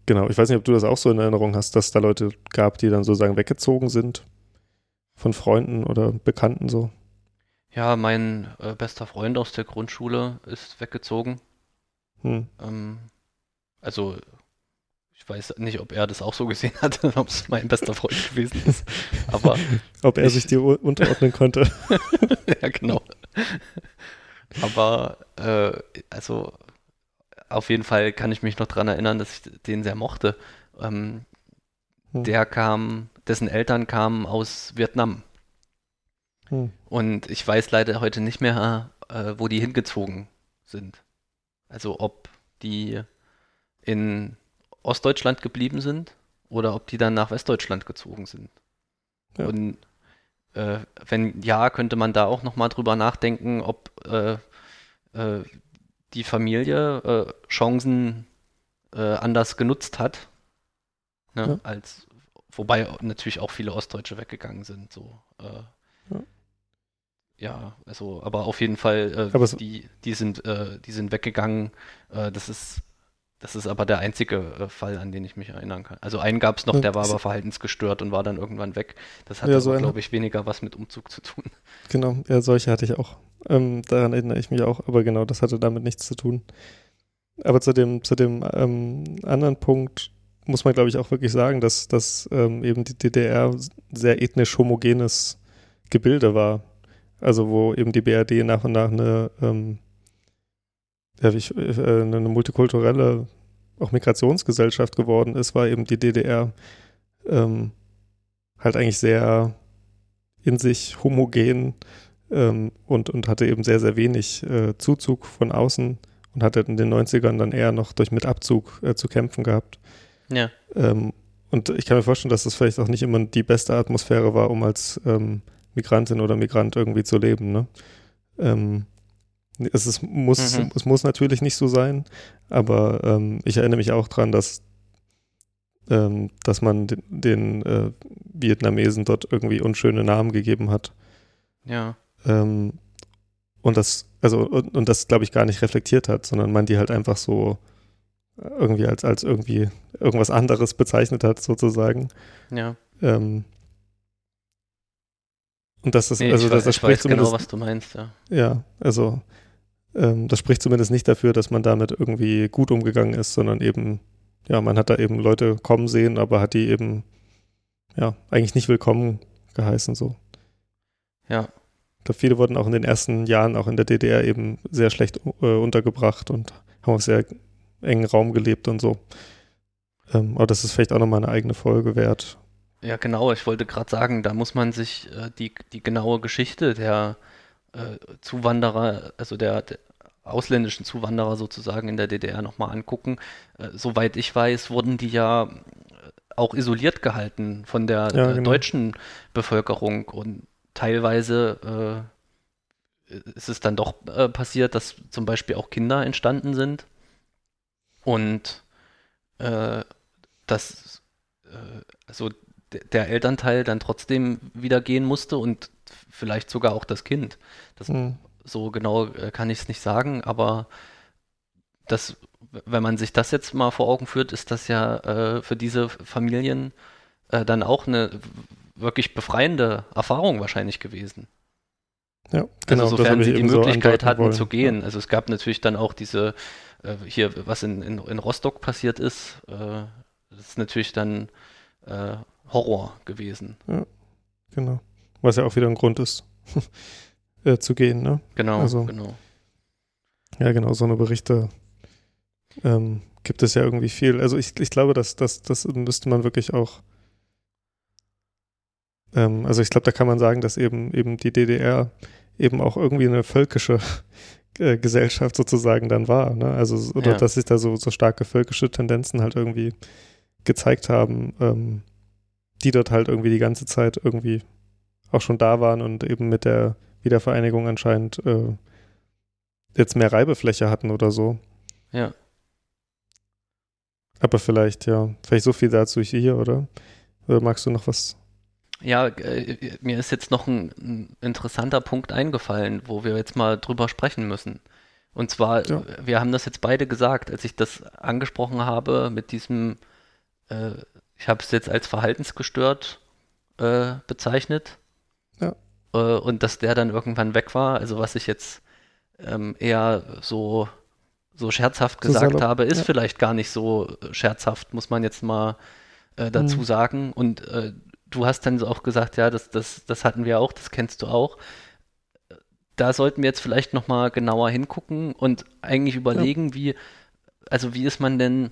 genau, ich weiß nicht, ob du das auch so in Erinnerung hast, dass da Leute gab, die dann sozusagen weggezogen sind von Freunden oder Bekannten so. Ja, mein äh, bester Freund aus der Grundschule ist weggezogen. Hm. Ähm, also, ich weiß nicht, ob er das auch so gesehen hat, ob es mein bester Freund gewesen ist. Aber, Ob er Ich- sich dir unterordnen konnte. ja, genau. Aber, äh, also, auf jeden Fall kann ich mich noch dran erinnern, dass ich den sehr mochte. Ähm, Hm. der kam, dessen Eltern kamen aus Vietnam. Hm. Und ich weiß leider heute nicht mehr, äh, wo die hingezogen sind. Also ob die in Ostdeutschland geblieben sind oder ob die dann nach Westdeutschland gezogen sind. Ja. Und äh, wenn ja, könnte man da auch nochmal drüber nachdenken, ob äh, äh, die Familie äh, Chancen äh, anders genutzt hat. Ne, Ja. als, wobei natürlich auch viele Ostdeutsche weggegangen sind. So, äh, Ja. Ja, also, aber auf jeden Fall, äh, es- die, die sind, äh, die sind weggegangen. Äh, das ist, das ist aber der einzige äh, Fall, an den ich mich erinnern kann. Also einen gab es noch, der war aber verhaltensgestört und war dann irgendwann weg. Das hatte Ja, so glaube ich, weniger was mit Umzug zu tun. Genau, ja, solche hatte ich auch. Ähm, daran erinnere ich mich auch, aber genau, das hatte damit nichts zu tun. Aber zu dem, zu dem ähm, anderen Punkt muss man, glaube ich, auch wirklich sagen, dass, dass ähm, eben die DDR sehr ethnisch homogenes Gebilde war. Also wo eben die BRD nach und nach eine, ähm, ich, äh, eine multikulturelle, auch Migrationsgesellschaft geworden ist, war eben die DDR ähm, halt eigentlich sehr in sich homogen ähm, und, und hatte eben sehr, sehr wenig äh, Zuzug von außen und hatte in den 90ern dann eher noch durch mit Abzug äh, zu kämpfen gehabt. Ja. Ähm, und ich kann mir vorstellen, dass das vielleicht auch nicht immer die beste Atmosphäre war, um als ähm, Migrantin oder Migrant irgendwie zu leben. Ne? Ähm, es, ist, muss, Mhm. es muss natürlich nicht so sein, aber ähm, ich erinnere mich auch dran, dass, ähm, dass man den, den äh, Vietnamesen dort irgendwie unschöne Namen gegeben hat. Ja. Ähm, und das, also, und, und das, glaube ich, gar nicht reflektiert hat, sondern man die halt einfach so irgendwie als, als irgendwie irgendwas anderes bezeichnet hat, sozusagen. Ja. Ähm, und das ist, Nee, also ich, das, das ich spricht weiß genau, zumindest, was du meinst, ja. ja, also ähm, das spricht zumindest nicht dafür, dass man damit irgendwie gut umgegangen ist, sondern eben, ja, man hat da eben Leute kommen sehen, aber hat die eben, ja, eigentlich nicht willkommen geheißen, so. Ja. Ich glaube, viele wurden auch in den ersten Jahren auch in der DDR eben sehr schlecht äh, untergebracht und haben auf sehr engen Raum gelebt und so. Ähm, aber das ist vielleicht auch nochmal eine eigene Folge wert. Ja, genau, ich wollte gerade sagen, da muss man sich äh, die, die genaue Geschichte der äh, Zuwanderer, also der, der ausländischen Zuwanderer sozusagen in der DDR nochmal angucken. Äh, soweit ich weiß, wurden die ja auch isoliert gehalten von der Ja, äh, genau. deutschen Bevölkerung und teilweise äh, ist es dann doch äh, passiert, dass zum Beispiel auch Kinder entstanden sind und äh, dass äh, also der Elternteil dann trotzdem wieder gehen musste und vielleicht sogar auch das Kind. Das, Hm. so genau äh, kann ich es nicht sagen, aber das, wenn man sich das jetzt mal vor Augen führt, ist das ja äh, für diese Familien äh, dann auch eine wirklich befreiende Erfahrung wahrscheinlich gewesen. Ja, genau. also sofern sie die so Möglichkeit andeuten hatten wollen. zu gehen. Also es gab natürlich dann auch diese, äh, hier, was in, in, in Rostock passiert ist, äh, das ist natürlich dann äh, Horror gewesen. Genau. Was ja auch wieder ein Grund ist, äh, zu gehen, ne? Genau, Also- genau. Ja, genau, so eine Berichte ähm, gibt es ja irgendwie viel. Also ich, ich glaube, dass das, müsste man wirklich auch ähm, also ich glaube, da kann man sagen, dass eben eben die DDR eben auch irgendwie eine völkische äh, Gesellschaft sozusagen dann war. Ne? Also oder Ja. dass sich da so, so starke völkische Tendenzen halt irgendwie gezeigt haben, ähm, die dort halt irgendwie die ganze Zeit irgendwie auch schon da waren und eben mit der Wiedervereinigung anscheinend äh, jetzt mehr Reibefläche hatten oder so. Ja. Aber vielleicht, ja, vielleicht so viel dazu hier, oder? Oder magst du noch was? Ja, äh, mir ist jetzt noch ein, ein interessanter Punkt eingefallen, wo wir jetzt mal drüber sprechen müssen. Und zwar, Ja. wir haben das jetzt beide gesagt, als ich das angesprochen habe mit diesem, äh, ich habe es jetzt als verhaltensgestört äh, bezeichnet. Ja. Äh, und dass der dann irgendwann weg war. Also was ich jetzt ähm, eher so, so scherzhaft gesagt salopp, habe, ist ja. vielleicht gar nicht so äh, scherzhaft, muss man jetzt mal äh, dazu Mhm. sagen. Und äh, du hast dann so auch gesagt, ja, das, das, das hatten wir auch, das kennst du auch. Da sollten wir jetzt vielleicht nochmal genauer hingucken und eigentlich überlegen, wie, also wie ist man denn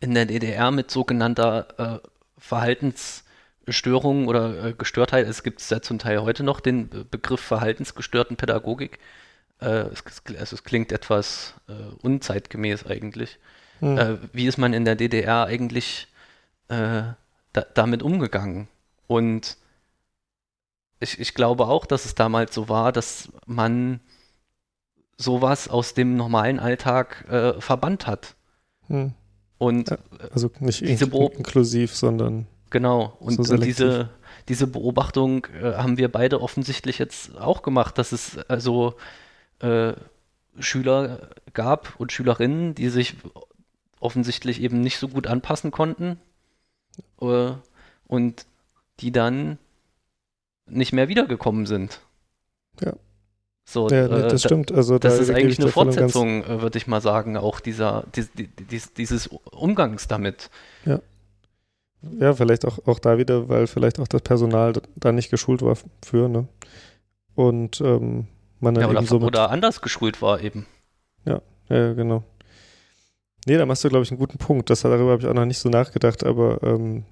in der DDR mit sogenannter äh, Verhaltensstörung oder äh, Gestörtheit, es gibt ja zum Teil heute noch den Be- Begriff verhaltensgestörten Pädagogik. Äh, es, es- also es klingt etwas äh, unzeitgemäß eigentlich. Hm. Äh, wie ist man in der DDR eigentlich äh, da, damit umgegangen? Und ich, ich glaube auch, dass es damals so war, dass man sowas aus dem normalen Alltag äh, verbannt hat. Hm. Und Ja. Also nicht Diese in Beob- inklusiv, sondern genau, und, So und diese, diese Beobachtung äh, haben wir beide offensichtlich jetzt auch gemacht, dass es also äh, Schüler gab und Schülerinnen, die sich offensichtlich eben nicht so gut anpassen konnten äh, und die dann nicht mehr wiedergekommen sind. Ja. So, ja, nee, äh, das da- stimmt. Also das da ist eigentlich ich eine Fortsetzung, äh, würde ich mal sagen, auch dieser, dies, dies, dieses Umgangs damit. Ja, vielleicht auch, auch da wieder, weil vielleicht auch das Personal da nicht geschult war für, ne? Und ähm, man dann Ja, oder, eben so mit, oder anders geschult war eben. Ja, ja, genau. Nee, da machst du, glaube ich, einen guten Punkt. Das, darüber habe ich auch noch nicht so nachgedacht, aber ähm,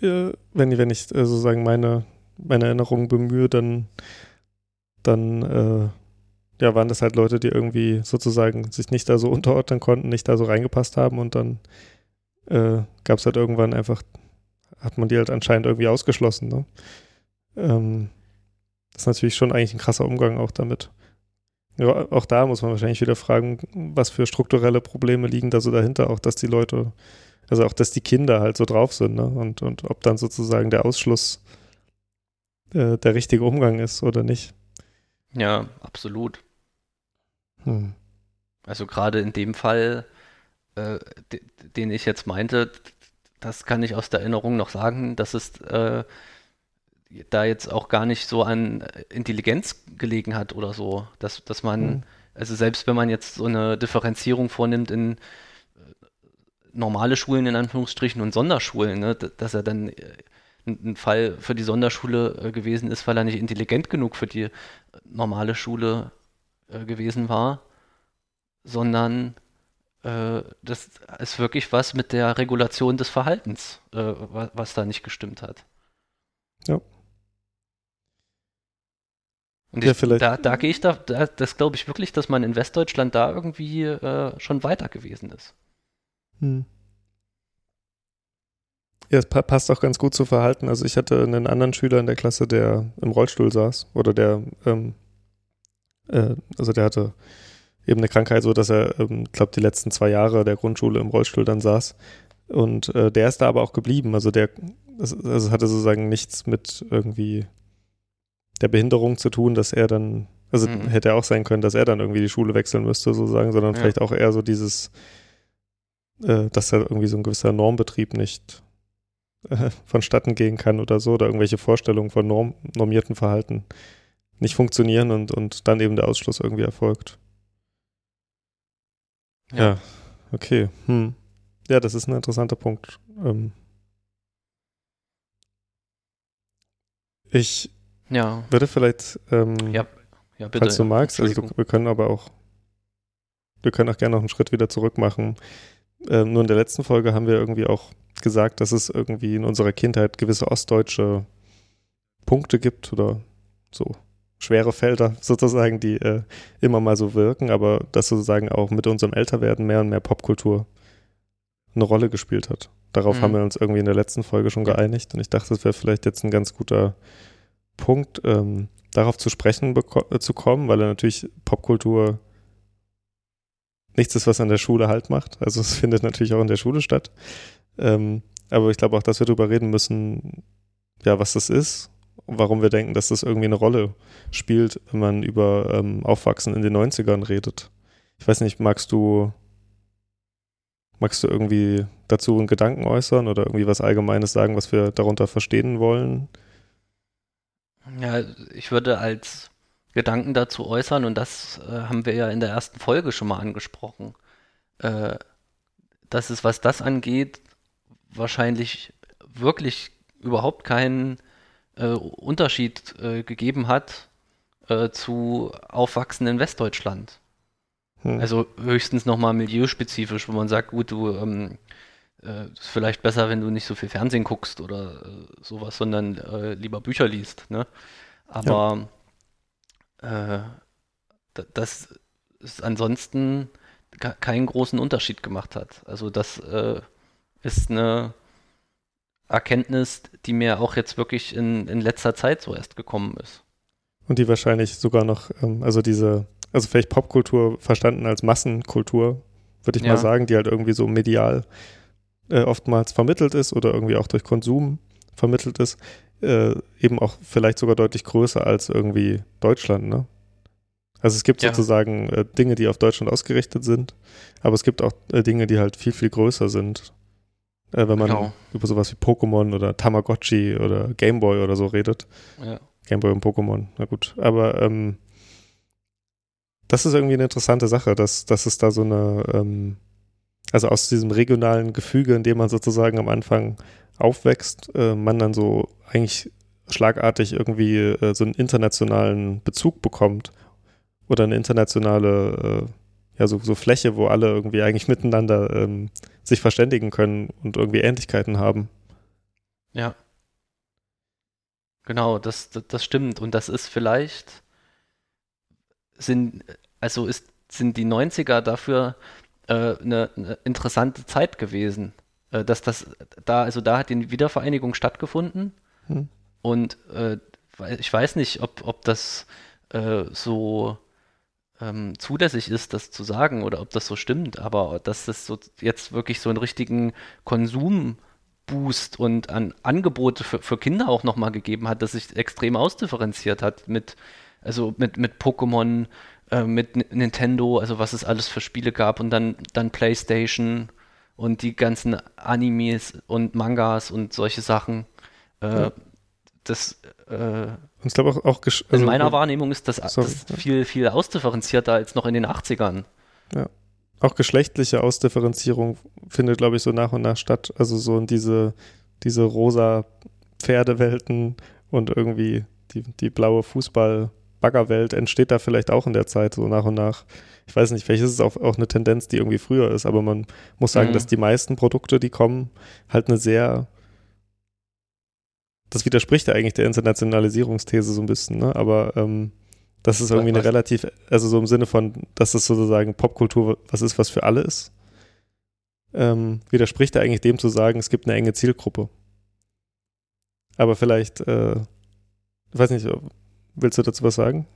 ja, wenn, ich- wenn ich äh, sozusagen meine, meine Erinnerungen bemühe, dann, dann äh, ja, waren das halt Leute, die irgendwie sozusagen sich nicht da so unterordnen konnten, nicht da so reingepasst haben und dann äh, gab es halt irgendwann einfach, hat man die halt anscheinend irgendwie ausgeschlossen. Ne? Ähm, das ist natürlich schon eigentlich ein krasser Umgang auch damit. Ja, auch da muss man wahrscheinlich wieder fragen, was für strukturelle Probleme liegen da so dahinter, auch dass die Leute, also auch dass die Kinder halt so drauf sind, ne? Und, und ob dann sozusagen der Ausschluss äh, der richtige Umgang ist oder nicht. Ja, absolut. Hm. Also gerade in dem Fall, äh, de- den ich jetzt meinte, das kann ich aus der Erinnerung noch sagen, dass es äh, da jetzt auch gar nicht so an Intelligenz gelegen hat oder so, dass, dass man, Hm. also selbst wenn man jetzt so eine Differenzierung vornimmt in äh, normale Schulen in Anführungsstrichen und Sonderschulen, ne, dass er dann äh, ein Fall für die Sonderschule äh, gewesen ist, weil er nicht intelligent genug für die äh, normale Schule äh, gewesen war, sondern das ist wirklich was mit der Regulation des Verhaltens, was, da nicht gestimmt hat. Ja. Und Ja, ich, vielleicht- da, da gehe ich da, da das glaube ich wirklich, dass man in Westdeutschland da irgendwie äh, schon weiter gewesen ist. Hm. Ja, es pa passt auch ganz gut zu Verhalten. Also ich hatte einen anderen Schüler in der Klasse, der im Rollstuhl saß oder der, ähm, äh, also der hatte eben eine Krankheit, so dass er, ähm, glaube die letzten zwei Jahre der Grundschule im Rollstuhl dann saß. Und äh, der ist da aber auch geblieben. Also der, also es hatte sozusagen nichts mit irgendwie der Behinderung zu tun, dass er dann, also Mhm. hätte auch sein können, dass er dann irgendwie die Schule wechseln müsste, sozusagen, sondern Ja. vielleicht auch eher so dieses, äh, dass da irgendwie so ein gewisser Normbetrieb nicht äh, vonstatten gehen kann oder so, oder irgendwelche Vorstellungen von Norm, normierten Verhalten nicht funktionieren und, und dann eben der Ausschluss irgendwie erfolgt. Ja, okay. Hm. Ja, das ist ein interessanter Punkt. Ähm ich Ja, würde vielleicht, ähm, Ja, ja bitte. falls du magst, also du, wir können aber auch, wir können auch gerne noch einen Schritt wieder zurück machen. Ähm, nur in der letzten Folge haben wir irgendwie auch gesagt, dass es irgendwie in unserer Kindheit gewisse ostdeutsche Punkte gibt oder so schwere Felder sozusagen, die äh, immer mal so wirken, aber dass sozusagen auch mit unserem Älterwerden mehr und mehr Popkultur eine Rolle gespielt hat. Darauf Mhm. haben wir uns irgendwie in der letzten Folge schon geeinigt und ich dachte, das wäre vielleicht jetzt ein ganz guter Punkt, ähm, darauf zu sprechen äh, zu kommen, weil er natürlich Popkultur nichts ist, was an der Schule halt macht. Also es findet natürlich auch in der Schule statt. Ähm, aber ich glaube auch, dass wir darüber reden müssen, ja, was das ist warum wir denken, dass das irgendwie eine Rolle spielt, wenn man über ähm, Aufwachsen in den 90ern redet. Ich weiß nicht, magst du, magst du irgendwie dazu einen Gedanken äußern oder irgendwie was Allgemeines sagen, was wir darunter verstehen wollen? Ja, ich würde als Gedanken dazu äußern, und das äh, haben wir ja in der ersten Folge schon mal angesprochen, äh, dass es, was das angeht, wahrscheinlich wirklich überhaupt keinen äh, Unterschied äh, gegeben hat äh, zu Aufwachsen in Westdeutschland. Hm. Also höchstens nochmal milieuspezifisch, wo man sagt, gut, du ähm, äh, ist vielleicht besser, wenn du nicht so viel Fernsehen guckst oder sowas, sondern lieber Bücher liest. Ne? Aber äh, da- dass es ansonsten ke- keinen großen Unterschied gemacht hat. Also das äh, ist eine Erkenntnis, die mir auch jetzt wirklich in, in letzter Zeit so erst gekommen ist. Und die wahrscheinlich sogar noch, ähm, also diese, also vielleicht Popkultur verstanden als Massenkultur, würde ich Ja. mal sagen, die halt irgendwie so medial äh, oftmals vermittelt ist oder irgendwie auch durch Konsum vermittelt ist, äh, eben auch vielleicht sogar deutlich größer als irgendwie Deutschland, ne? Also es gibt Ja. sozusagen äh, Dinge, die auf Deutschland ausgerichtet sind, aber es gibt auch äh, Dinge, die halt viel, viel größer sind. Äh, wenn man Genau. über sowas wie Pokémon oder Tamagotchi oder Gameboy oder so redet. Ja. Gameboy und Pokémon, na gut. Aber ähm, das ist irgendwie eine interessante Sache, dass, dass es da so eine, ähm, also aus diesem regionalen Gefüge, in dem man sozusagen am Anfang aufwächst, äh, man dann so eigentlich schlagartig irgendwie äh, so einen internationalen Bezug bekommt oder eine internationale, äh, ja, so, so Fläche, wo alle irgendwie eigentlich miteinander ähm, sich verständigen können und irgendwie Ähnlichkeiten haben. Ja. Genau, das, das, das stimmt. Und das ist vielleicht, sind, also ist, sind die 90er dafür äh, eine, eine interessante Zeit gewesen. Äh, dass das da, also da hat die Wiedervereinigung stattgefunden. Hm. Und äh, ich weiß nicht, ob, ob das äh, so ähm, zulässig ist, das zu sagen oder ob das so stimmt, aber dass es so jetzt wirklich so einen richtigen Konsumboost und an Angebote für, für Kinder auch nochmal gegeben hat, das sich extrem ausdifferenziert hat mit, also mit, mit Pokémon, äh, mit N Nintendo, also was es alles für Spiele gab und dann, dann PlayStation und die ganzen Animes und Mangas und solche Sachen. Äh, Ja. Das äh, ich glaube auch, auch gesch- in also- meiner Wahrnehmung ist das, Sorry, das ja. viel, viel ausdifferenzierter als noch in den 80ern. auch geschlechtliche Ausdifferenzierung findet, glaube ich, so nach und nach statt. Also so in diese, diese rosa Pferdewelten und irgendwie die, die blaue Fußball, Baggerwelt entsteht da vielleicht auch in der Zeit so nach und nach. Ich weiß nicht, vielleicht ist es auch, auch eine Tendenz, die irgendwie früher ist, aber man muss sagen, Mhm. dass die meisten Produkte, die kommen, halt eine sehr das widerspricht ja eigentlich der Internationalisierungsthese so ein bisschen, ne? Aber ähm, das ist irgendwie eine relativ, also so im Sinne von, dass es sozusagen Popkultur was ist, was für alle ist, ähm, widerspricht ja eigentlich dem zu sagen, es gibt eine enge Zielgruppe. Aber vielleicht, äh, ich weiß nicht, willst du dazu was sagen?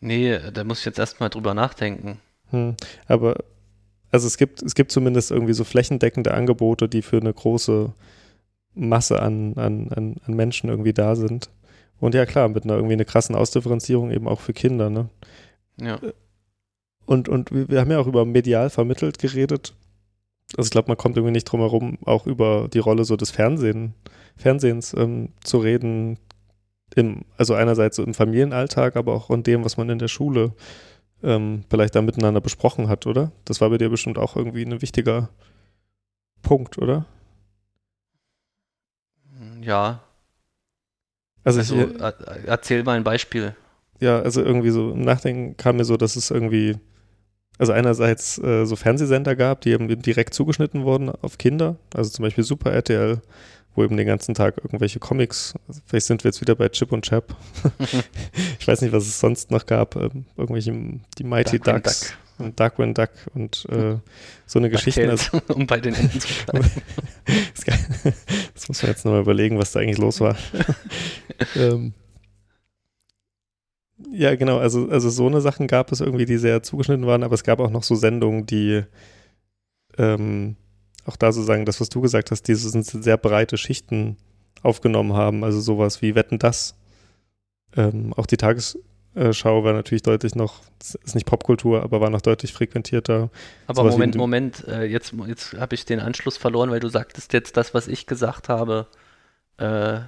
Nee, da muss ich jetzt erstmal drüber nachdenken. Hm, aber also es gibt, es gibt zumindest irgendwie so flächendeckende Angebote, die für eine große Masse an, an, an, an Menschen irgendwie da sind. Und ja klar, mit einer irgendwie einer krassen Ausdifferenzierung eben auch für Kinder, ne? Ja. Und, und wir haben ja auch über medial vermittelt geredet. Also ich glaube, man kommt irgendwie nicht drum herum, auch über die Rolle so des Fernsehen, Fernsehens ähm, zu reden. Im, also einerseits so im Familienalltag, aber auch in dem, was man in der Schule ähm, vielleicht da miteinander besprochen hat, oder? Das war bei dir bestimmt auch irgendwie ein wichtiger Punkt, oder? Ja, Also, also ich, er, erzähl mal ein Beispiel. ja, also irgendwie so im Nachdenken kam mir so, dass es irgendwie, also einerseits äh, so Fernsehsender gab, die eben direkt zugeschnitten wurden auf Kinder, also zum Beispiel Super RTL, wo eben den ganzen Tag irgendwelche Comics, vielleicht sind wir jetzt wieder bei Chip und Chap. ich weiß nicht, was es sonst noch gab, ähm, irgendwelche, die Mighty Darkwing Ducks und Darkwing Duck und äh, so eine Geschichte. Also, um bei den Enden zu bleiben. das muss man jetzt nochmal überlegen, was da eigentlich los war. ähm, ja, genau, also, also so eine Sachen gab es irgendwie, die sehr zugeschnitten waren, aber es gab auch noch so Sendungen, die ähm, auch da so sagen, das, was du gesagt hast, diese sind sehr breite Schichten aufgenommen haben, also sowas wie Wetten das. Ähm, auch die Tagesschau war natürlich deutlich noch, ist nicht Popkultur, aber war noch deutlich frequentierter. Aber Sowas Moment, Moment, äh, jetzt, jetzt habe ich den Anschluss verloren, weil du sagtest jetzt das, was ich gesagt habe. Äh,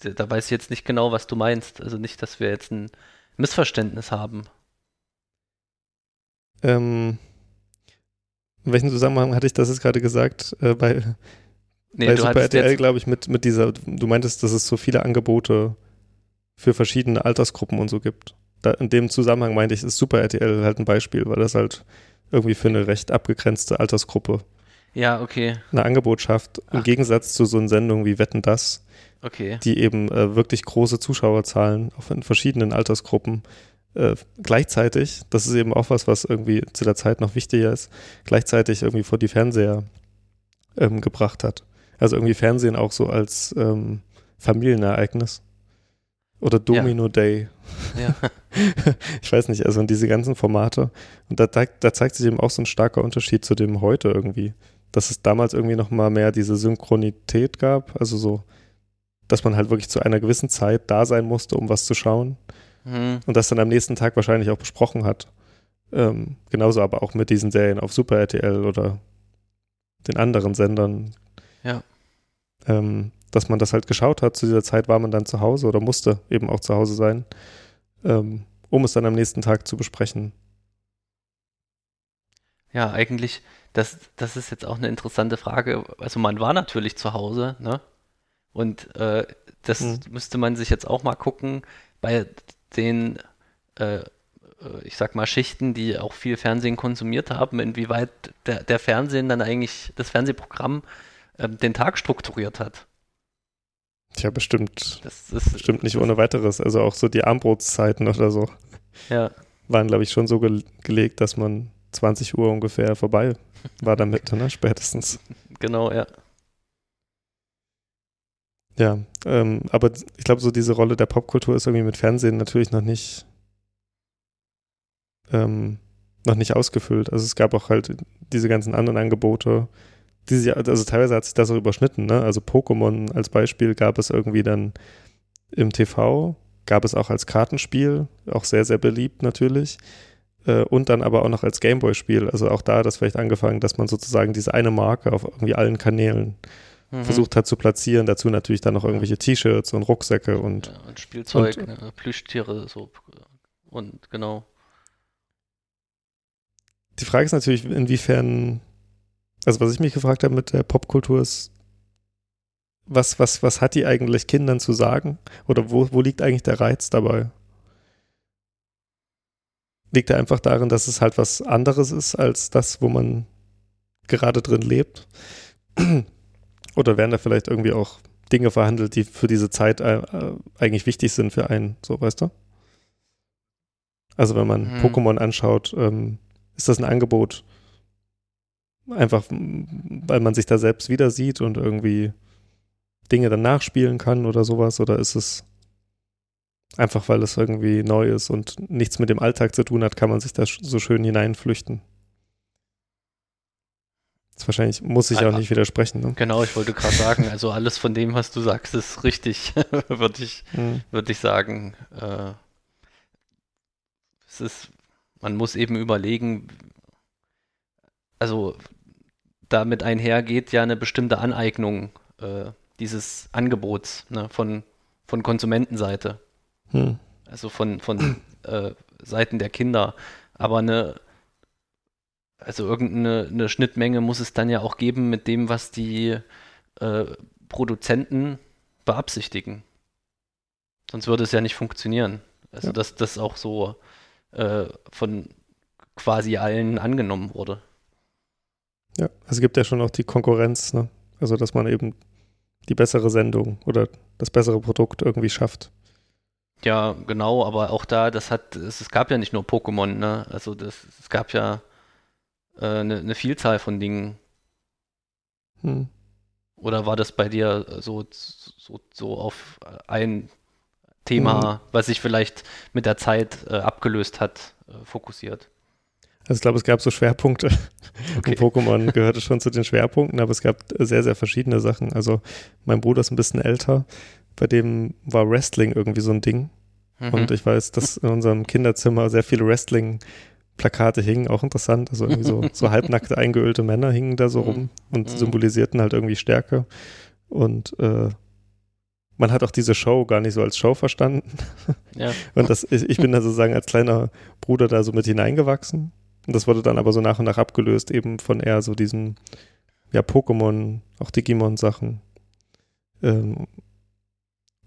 da, weiß ich jetzt nicht genau, was du meinst. Also nicht, dass wir jetzt ein Missverständnis haben. Ähm, in welchem Zusammenhang hatte ich das jetzt gerade gesagt? Äh, bei Nee, bei Super RTL, glaube ich, mit, mit dieser, du meintest, dass es so viele Angebote für verschiedene Altersgruppen und so gibt. Da, in dem Zusammenhang meinte ich, ist Super RTL halt ein Beispiel, weil das halt irgendwie für eine recht abgegrenzte Altersgruppe ja, okay, ein Angebot schafft, im Ach. Gegensatz zu so einer Sendung wie Wetten das, okay. die eben äh, wirklich große Zuschauerzahlen auf in verschiedenen Altersgruppen äh, gleichzeitig, das ist eben auch was, was irgendwie zu der Zeit noch wichtiger ist, gleichzeitig irgendwie vor die Fernseher ähm, gebracht hat. Also irgendwie Fernsehen auch so als ähm, Familienereignis. Oder Domino Day. Ja. ich weiß nicht, also diese ganzen Formate. Und da, zeigt- da zeigt sich eben auch so ein starker Unterschied zu dem heute irgendwie. Dass es damals irgendwie noch mal mehr diese Synchronität gab. Also so, dass man halt wirklich zu einer gewissen Zeit da sein musste, um was zu schauen. Hm, Und das dann am nächsten Tag wahrscheinlich auch besprochen hat. Ähm, genauso aber auch mit diesen Serien auf Super RTL oder den anderen Sendern. Ja. Ähm, dass man das halt geschaut hat. Zu dieser Zeit war man dann zu Hause oder musste eben auch zu Hause sein, ähm, um es dann am nächsten Tag zu besprechen. Ja, eigentlich, das, das ist jetzt auch eine interessante Frage. Also man war natürlich zu Hause, ne? Und äh, das Mhm. müsste man sich jetzt auch mal gucken bei den, äh, äh, ich sag mal, Schichten, die auch viel Fernsehen konsumiert haben, inwieweit der, der Fernsehen dann eigentlich, das Fernsehprogramm ähm, den Tag strukturiert hat. Tja, bestimmt, Das ist bestimmt nicht das, ohne weiteres. Also auch so die Armbrotszeiten oder so Ja, waren, glaube ich, schon so gel gelegt, dass man 20 Uhr ungefähr vorbei war damit, ne? Spätestens. genau, ja. Ja, ähm, aber ich glaube, so diese Rolle der Popkultur ist irgendwie mit Fernsehen natürlich noch nicht ähm, noch nicht ausgefüllt. Also es gab auch halt diese ganzen anderen Angebote, die sich, also teilweise hat sich das auch überschnitten, ne? Also Pokémon als Beispiel gab es irgendwie dann im TV, gab es auch als Kartenspiel, auch sehr, sehr beliebt natürlich. Äh, und dann aber auch noch als Gameboy-Spiel. Also auch da hat das vielleicht angefangen, dass man sozusagen diese eine Marke auf irgendwie allen Kanälen Mhm. versucht hat zu platzieren. Dazu natürlich dann noch irgendwelche T-Shirts und Rucksäcke und ja, und Spielzeug, und- ne, Plüschtiere, so. Und genau. die Frage ist natürlich, inwiefern, also was ich mich gefragt habe mit der Popkultur ist, was, was, was hat die eigentlich Kindern zu sagen? Oder wo, wo liegt eigentlich der Reiz dabei? liegt er einfach darin, dass es halt was anderes ist als das, wo man gerade drin lebt? Oder werden da vielleicht irgendwie auch Dinge verhandelt, die für diese Zeit äh, äh, eigentlich wichtig sind für einen, so weißt du? Also wenn man Hm. Pokémon anschaut, ähm, ist das ein Angebot, einfach weil man sich da selbst wieder sieht und irgendwie Dinge dann nachspielen kann oder sowas? Oder ist es einfach, weil es irgendwie neu ist und nichts mit dem Alltag zu tun hat, kann man sich da so schön hineinflüchten? Das wahrscheinlich muss ich auch Ah, nicht widersprechen. Ne? Genau, ich wollte gerade sagen, also alles von dem, was du sagst, ist richtig, würde ich, Mhm. würde ich sagen. Äh, es ist, man muss eben überlegen, also damit einhergeht ja eine bestimmte Aneignung äh, dieses Angebots ne, von, von Konsumentenseite, Hm. also von, von äh, Seiten der Kinder. Aber eine, also irgendeine eine Schnittmenge muss es dann ja auch geben mit dem, was die äh, Produzenten beabsichtigen. Sonst würde es ja nicht funktionieren. Also Ja. dass das auch so äh, von quasi allen angenommen wurde. Ja, es gibt ja schon auch die Konkurrenz, ne? Also, dass man eben die bessere Sendung oder das bessere Produkt irgendwie schafft. Ja, genau, aber auch da, das hat, es, es gab ja nicht nur Pokémon, ne? Also das, es gab ja eine, eine Vielzahl von Dingen. Hm. Oder war das bei dir so, so, so auf ein Thema, was sich vielleicht mit der Zeit äh, abgelöst hat, äh, fokussiert? Also ich glaube, es gab so Schwerpunkte. Okay. Pokémon gehörte schon zu den Schwerpunkten, aber es gab sehr, sehr verschiedene Sachen. Also mein Bruder ist ein bisschen älter, bei dem war Wrestling irgendwie so ein Ding. Mhm. Und ich weiß, dass in unserem Kinderzimmer sehr viele Wrestling-Plakate hingen, auch interessant. Also irgendwie so, so halbnackte, eingeölte Männer hingen da so rum und Mhm. symbolisierten halt irgendwie Stärke. Und äh, man hat auch diese Show gar nicht so als Show verstanden. ja. Und das, ich ich bin da sozusagen als kleiner Bruder da so mit hineingewachsen. Und das wurde dann aber so nach und nach abgelöst, eben von eher so diesen, ja, Pokémon, auch Digimon-Sachen. Ähm,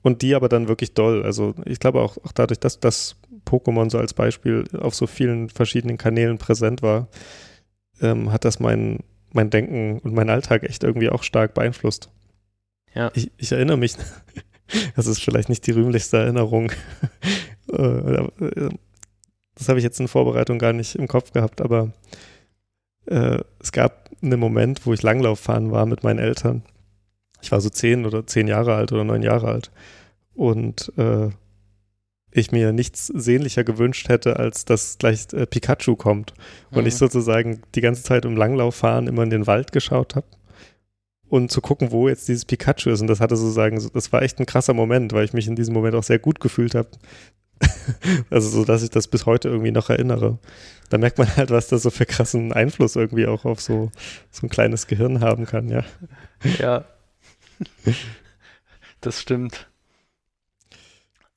und die aber dann wirklich doll. Also ich glaube auch, auch dadurch, dass das Pokémon so als Beispiel auf so vielen verschiedenen Kanälen präsent war, ähm, hat das mein, mein Denken und mein Alltag echt irgendwie auch stark beeinflusst. Ja. Ich, ich erinnere mich, das ist vielleicht nicht die rühmlichste Erinnerung. Äh, äh, das habe ich jetzt in Vorbereitung gar nicht im Kopf gehabt, aber äh, es gab einen Moment, wo ich Langlauf fahren war mit meinen Eltern. Ich war so zehn oder zehn Jahre alt oder neun Jahre alt. Und äh, ich mir nichts sehnlicher gewünscht hätte, als dass gleich äh, Pikachu kommt. Und Mhm. ich sozusagen die ganze Zeit im Langlauffahren immer in den Wald geschaut habe. Und zu gucken, wo jetzt dieses Pikachu ist. Und das hatte sozusagen, so- das war echt ein krasser Moment, weil ich mich in diesem Moment auch sehr gut gefühlt habe. also so, dass ich das bis heute irgendwie noch erinnere. Da merkt man halt, was das so für krassen Einfluss irgendwie auch auf so, so ein kleines Gehirn haben kann, ja. Ja. das stimmt.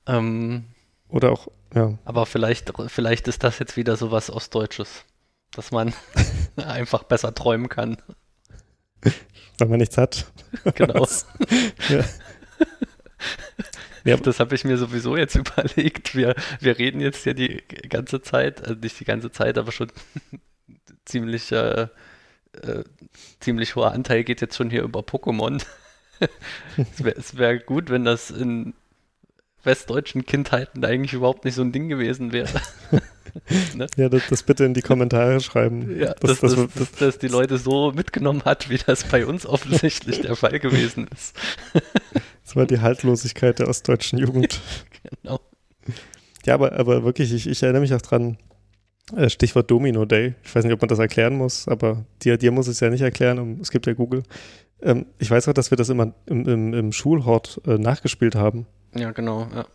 Ähm, Oder auch, ja. aber vielleicht, vielleicht ist das jetzt wieder so was Ostdeutsches, dass man einfach besser träumen kann. Weil man nichts hat. Genau. Ja. Ja. Das habe ich mir sowieso jetzt überlegt. Wir, wir reden jetzt ja die ganze Zeit, also nicht die ganze Zeit, aber schon ziemlich, äh, äh, ziemlich hoher Anteil geht jetzt schon hier über Pokémon. Es wäre wär gut, wenn das in westdeutschen Kindheiten eigentlich überhaupt nicht so ein Ding gewesen wäre. Ja, das, das bitte in die Kommentare schreiben. Ja, das, dass, das, dass, dass die Leute so mitgenommen hat, wie das bei uns offensichtlich der Fall gewesen ist. das war die Haltlosigkeit der ostdeutschen Jugend. Genau. Ja, aber, aber wirklich, ich, ich erinnere mich auch dran, äh, Stichwort Domino Day. Ich weiß nicht, ob man das erklären muss, aber dir, dir muss es ja nicht erklären. Es gibt ja Google. Ähm, ich weiß auch, dass wir das immer im, im, im Schulhort äh, nachgespielt haben. Ja, genau. Ja.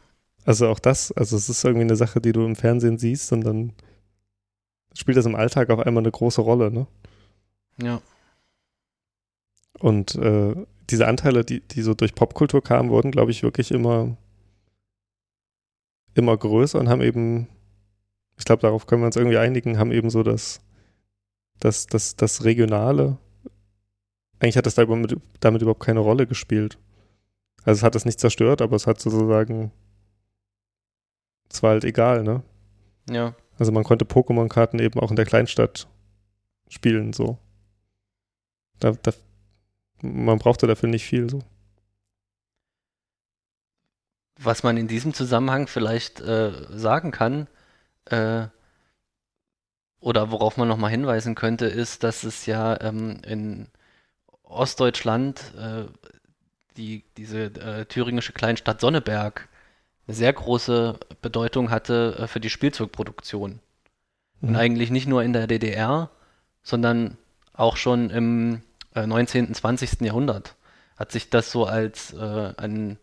Also auch das, also es ist irgendwie eine Sache, die du im Fernsehen siehst und dann spielt das im Alltag auf einmal eine große Rolle, ne? ja. Und äh, diese Anteile, die, die so durch Popkultur kamen, wurden, glaube ich, wirklich immer, immer größer und haben eben, ich glaube, darauf können wir uns irgendwie einigen, haben eben so das, das, das, das Regionale. Eigentlich hat das da damit, damit überhaupt keine Rolle gespielt. Also es hat das nicht zerstört, aber es hat sozusagen, es war halt egal, ne? Ja. Also man konnte Pokémon-Karten eben auch in der Kleinstadt spielen, so. Da, da, man brauchte dafür nicht viel, so. Was man in diesem Zusammenhang vielleicht äh, sagen kann, äh, oder worauf man nochmal hinweisen könnte, ist, dass es ja ähm, in Ostdeutschland äh, die, diese äh, thüringische Kleinstadt Sonneberg eine sehr große Bedeutung hatte äh, für die Spielzeugproduktion. Und Mhm. eigentlich nicht nur in der DDR, sondern auch schon im äh, 19., 20. Jahrhundert hat sich das so als äh, ein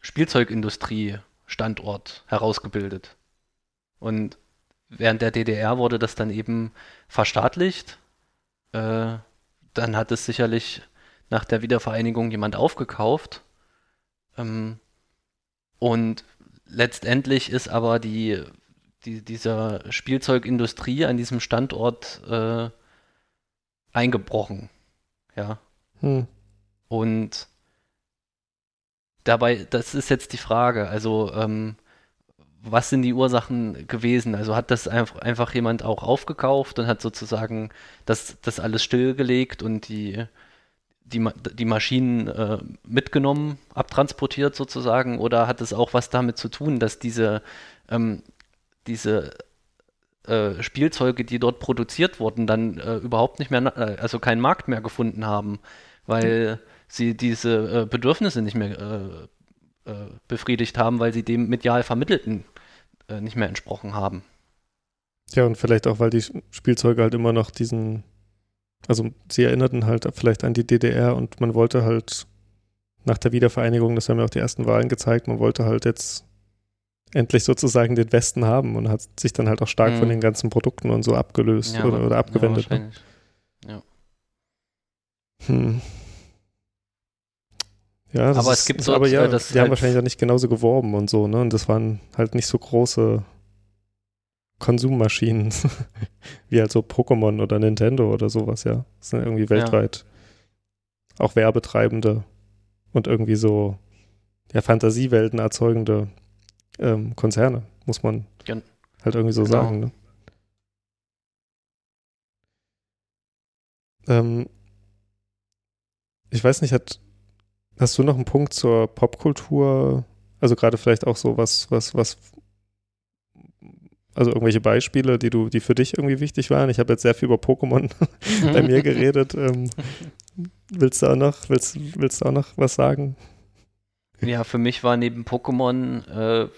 Spielzeugindustrie-Standort herausgebildet. Und während der DDR wurde das dann eben verstaatlicht. Dann hat es sicherlich nach der Wiedervereinigung jemand aufgekauft. Ähm, und letztendlich ist aber die, die, dieser Spielzeugindustrie an diesem Standort äh, eingebrochen. Ja. Hm. Und dabei, das ist jetzt die Frage, also ähm, was sind die Ursachen gewesen? Also hat das einfach, jemand auch aufgekauft und hat sozusagen das, das alles stillgelegt und die, die, die Maschinen äh, mitgenommen, abtransportiert sozusagen? Oder hat es auch was damit zu tun, dass diese, ähm, diese äh, Spielzeuge, die dort produziert wurden, dann äh, überhaupt nicht mehr, äh, also keinen Markt mehr gefunden haben, weil sie diese äh, Bedürfnisse nicht mehr äh, befriedigt haben, weil sie dem medial Vermittelten äh, nicht mehr entsprochen haben. Ja, und vielleicht auch, weil die Spielzeuge halt immer noch diesen, also sie erinnerten halt vielleicht an die DDR und man wollte halt nach der Wiedervereinigung, das haben ja auch die ersten Wahlen gezeigt, man wollte halt jetzt endlich sozusagen den Westen haben und hat sich dann halt auch stark Mhm. von den ganzen Produkten und so abgelöst Ja, oder, oder abgewendet. Ja, ne? wahrscheinlich. hm. Ja, Aber es gibt dort, aber ja, das die haben halt- wahrscheinlich auch nicht genauso geworben und so, ne? Und das waren halt nicht so große Konsummaschinen wie halt so Pokémon oder Nintendo oder sowas, ja. Das sind irgendwie weltweit auch werbetreibende und irgendwie so ja, Fantasiewelten erzeugende ähm, Konzerne, muss man Gen- halt irgendwie so Genau. sagen. Ne? Ähm, ich weiß nicht, hat, hast du noch einen Punkt zur Popkultur? Also gerade vielleicht auch so was, was, was, also irgendwelche Beispiele, die du, die für dich irgendwie wichtig waren. Ich habe jetzt sehr viel über Pokémon bei mir geredet. Ähm, willst du auch noch, willst, willst du auch noch was sagen? Ja, für mich war neben Pokémon äh,